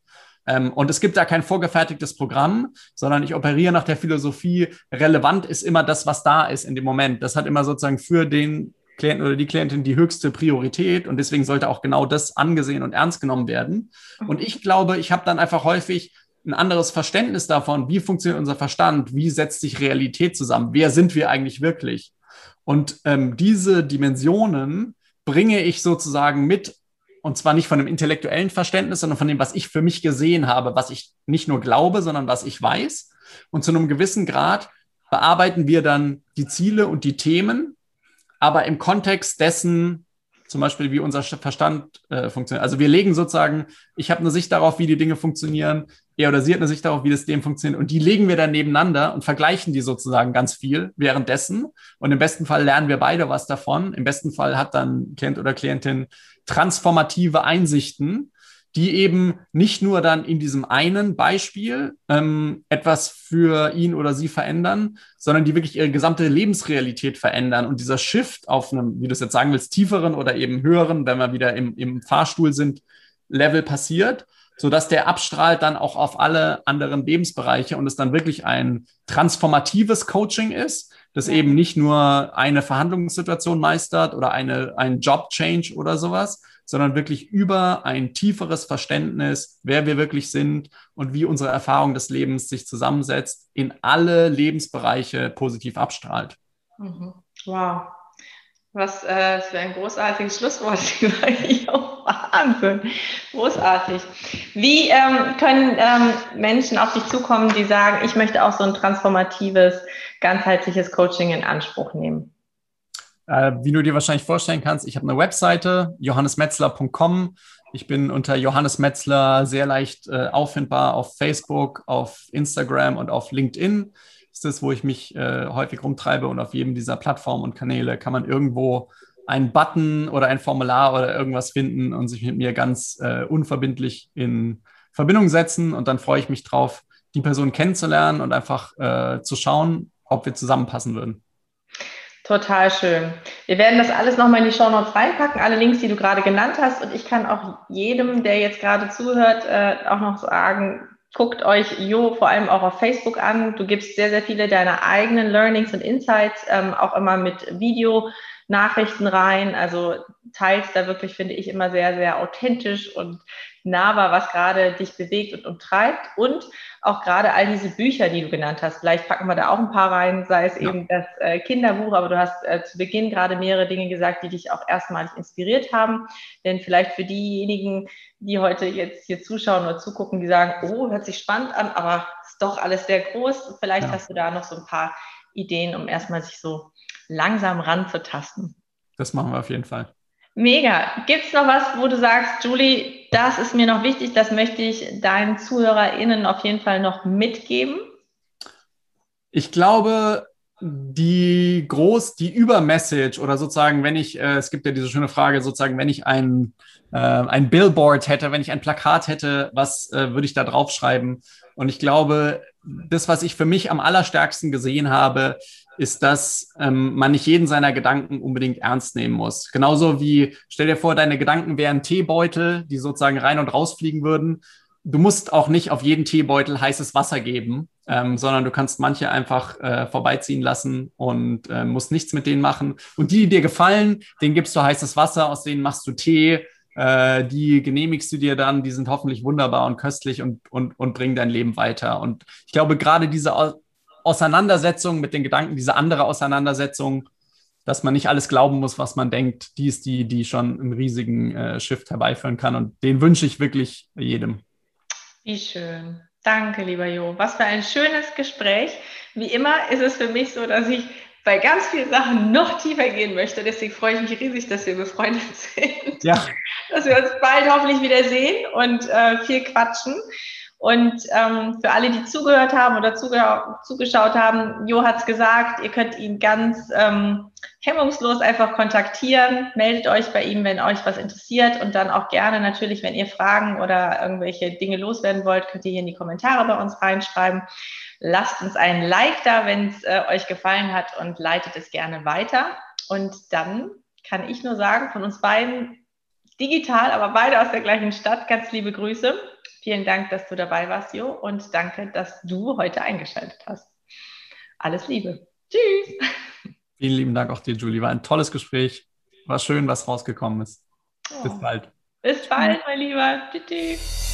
Ähm, und es gibt da kein vorgefertigtes Programm, sondern ich operiere nach der Philosophie, relevant ist immer das, was da ist in dem Moment. Das hat immer sozusagen für den Klienten oder die Klientin die höchste Priorität und deswegen sollte auch genau das angesehen und ernst genommen werden. Und ich glaube, ich habe dann einfach häufig ein anderes Verständnis davon, wie funktioniert unser Verstand, wie setzt sich Realität zusammen, wer sind wir eigentlich wirklich. Und ähm, diese Dimensionen bringe ich sozusagen mit, und zwar nicht von einem intellektuellen Verständnis, sondern von dem, was ich für mich gesehen habe, was ich nicht nur glaube, sondern was ich weiß. Und zu einem gewissen Grad bearbeiten wir dann die Ziele und die Themen aber im Kontext dessen, zum Beispiel, wie unser Verstand äh, funktioniert. Also wir legen sozusagen, ich habe eine Sicht darauf, wie die Dinge funktionieren, er oder sie hat eine Sicht darauf, wie das dem funktioniert. Und die legen wir dann nebeneinander und vergleichen die sozusagen ganz viel währenddessen. Und im besten Fall lernen wir beide was davon. Im besten Fall hat dann Klient oder Klientin transformative Einsichten, die eben nicht nur dann in diesem einen Beispiel ähm, etwas für ihn oder sie verändern, sondern die wirklich ihre gesamte Lebensrealität verändern. Und dieser Shift auf einem, wie du es jetzt sagen willst, tieferen oder eben höheren, wenn wir wieder im, im Fahrstuhl sind, Level passiert, sodass der abstrahlt dann auch auf alle anderen Lebensbereiche und es dann wirklich ein transformatives Coaching ist, das eben nicht nur eine Verhandlungssituation meistert oder eine, ein Job-Change oder sowas, sondern wirklich über ein tieferes Verständnis, wer wir wirklich sind und wie unsere Erfahrung des Lebens sich zusammensetzt, in alle Lebensbereiche positiv abstrahlt. Mhm. Wow. Was äh, für ein großartiges Schlusswort. Wahnsinn. Großartig. Wie ähm, können ähm, Menschen auf dich zukommen, die sagen, ich möchte auch so ein transformatives, ganzheitliches Coaching in Anspruch nehmen? Äh, wie du dir wahrscheinlich vorstellen kannst, ich habe eine Webseite, johannesmetzler.com. Ich bin unter Johannes Metzler sehr leicht äh, auffindbar auf Facebook, auf Instagram und auf LinkedIn. Das ist das, wo ich mich äh, häufig rumtreibe und auf jedem dieser Plattformen und Kanäle kann man irgendwo einen Button oder ein Formular oder irgendwas finden und sich mit mir ganz äh, unverbindlich in Verbindung setzen. Und dann freue ich mich drauf, die Person kennenzulernen und einfach äh, zu schauen, ob wir zusammenpassen würden. Total schön. Wir werden das alles nochmal in die Show Notes reinpacken, alle Links, die du gerade genannt hast. Und ich kann auch jedem, der jetzt gerade zuhört, äh, auch noch sagen, guckt euch Jo vor allem auch auf Facebook an. Du gibst sehr, sehr viele deiner eigenen Learnings und Insights, ähm, auch immer mit Videonachrichten rein. Also teilst da wirklich, finde ich, immer sehr, sehr authentisch und nahbar, was gerade dich bewegt und umtreibt. Und auch gerade all diese Bücher, die du genannt hast, vielleicht packen wir da auch ein paar rein, sei es ja. eben das äh, Kinderbuch, aber du hast äh, zu Beginn gerade mehrere Dinge gesagt, die dich auch erstmalig inspiriert haben. Denn vielleicht für diejenigen, die heute jetzt hier zuschauen oder zugucken, die sagen, oh, hört sich spannend an, aber ist doch alles sehr groß. Vielleicht ja. hast du da noch so ein paar Ideen, um erstmal sich so langsam ranzutasten. Das machen wir auf jeden Fall. Mega. Gibt es noch was, wo du sagst, Julie, das ist mir noch wichtig, das möchte ich deinen ZuhörerInnen auf jeden Fall noch mitgeben? Ich glaube, die groß, die Übermessage oder sozusagen, wenn ich, äh, es gibt ja diese schöne Frage, sozusagen, wenn ich ein, äh, ein Billboard hätte, wenn ich ein Plakat hätte, was äh, würde ich da draufschreiben? Und ich glaube, das, was ich für mich am allerstärksten gesehen habe, ist, dass ähm, man nicht jeden seiner Gedanken unbedingt ernst nehmen muss. Genauso wie, stell dir vor, deine Gedanken wären Teebeutel, die sozusagen rein und rausfliegen würden. Du musst auch nicht auf jeden Teebeutel heißes Wasser geben, ähm, sondern du kannst manche einfach äh, vorbeiziehen lassen und äh, musst nichts mit denen machen. Und die, die dir gefallen, denen gibst du heißes Wasser, aus denen machst du Tee, äh, die genehmigst du dir dann, die sind hoffentlich wunderbar und köstlich und, und, und bringen dein Leben weiter. Und ich glaube, gerade diese Auseinandersetzung mit den Gedanken, diese andere Auseinandersetzung, dass man nicht alles glauben muss, was man denkt, die ist die, die schon einen riesigen äh, Shift herbeiführen kann. Und den wünsche ich wirklich jedem. Wie schön. Danke, lieber Jo. Was für ein schönes Gespräch. Wie immer ist es für mich so, dass ich bei ganz vielen Sachen noch tiefer gehen möchte. Deswegen freue ich mich riesig, dass wir befreundet sind. Ja. Dass wir uns bald hoffentlich wieder sehen und äh, viel quatschen. Und ähm, für alle, die zugehört haben oder zuge zugeschaut haben, Jo hat es gesagt, ihr könnt ihn ganz ähm, hemmungslos einfach kontaktieren. Meldet euch bei ihm, wenn euch was interessiert. Und dann auch gerne natürlich, wenn ihr Fragen oder irgendwelche Dinge loswerden wollt, könnt ihr hier in die Kommentare bei uns reinschreiben. Lasst uns ein Like da, wenn es äh, euch gefallen hat und leitet es gerne weiter. Und dann kann ich nur sagen, von uns beiden digital, aber beide aus der gleichen Stadt, ganz liebe Grüße. Vielen Dank, dass du dabei warst, Jo, und danke, dass du heute eingeschaltet hast. Alles Liebe. Tschüss. Vielen lieben Dank auch dir, Julie. War ein tolles Gespräch. War schön, was rausgekommen ist. Oh. Bis bald. Bis bald, mein Lieber. Tschüss.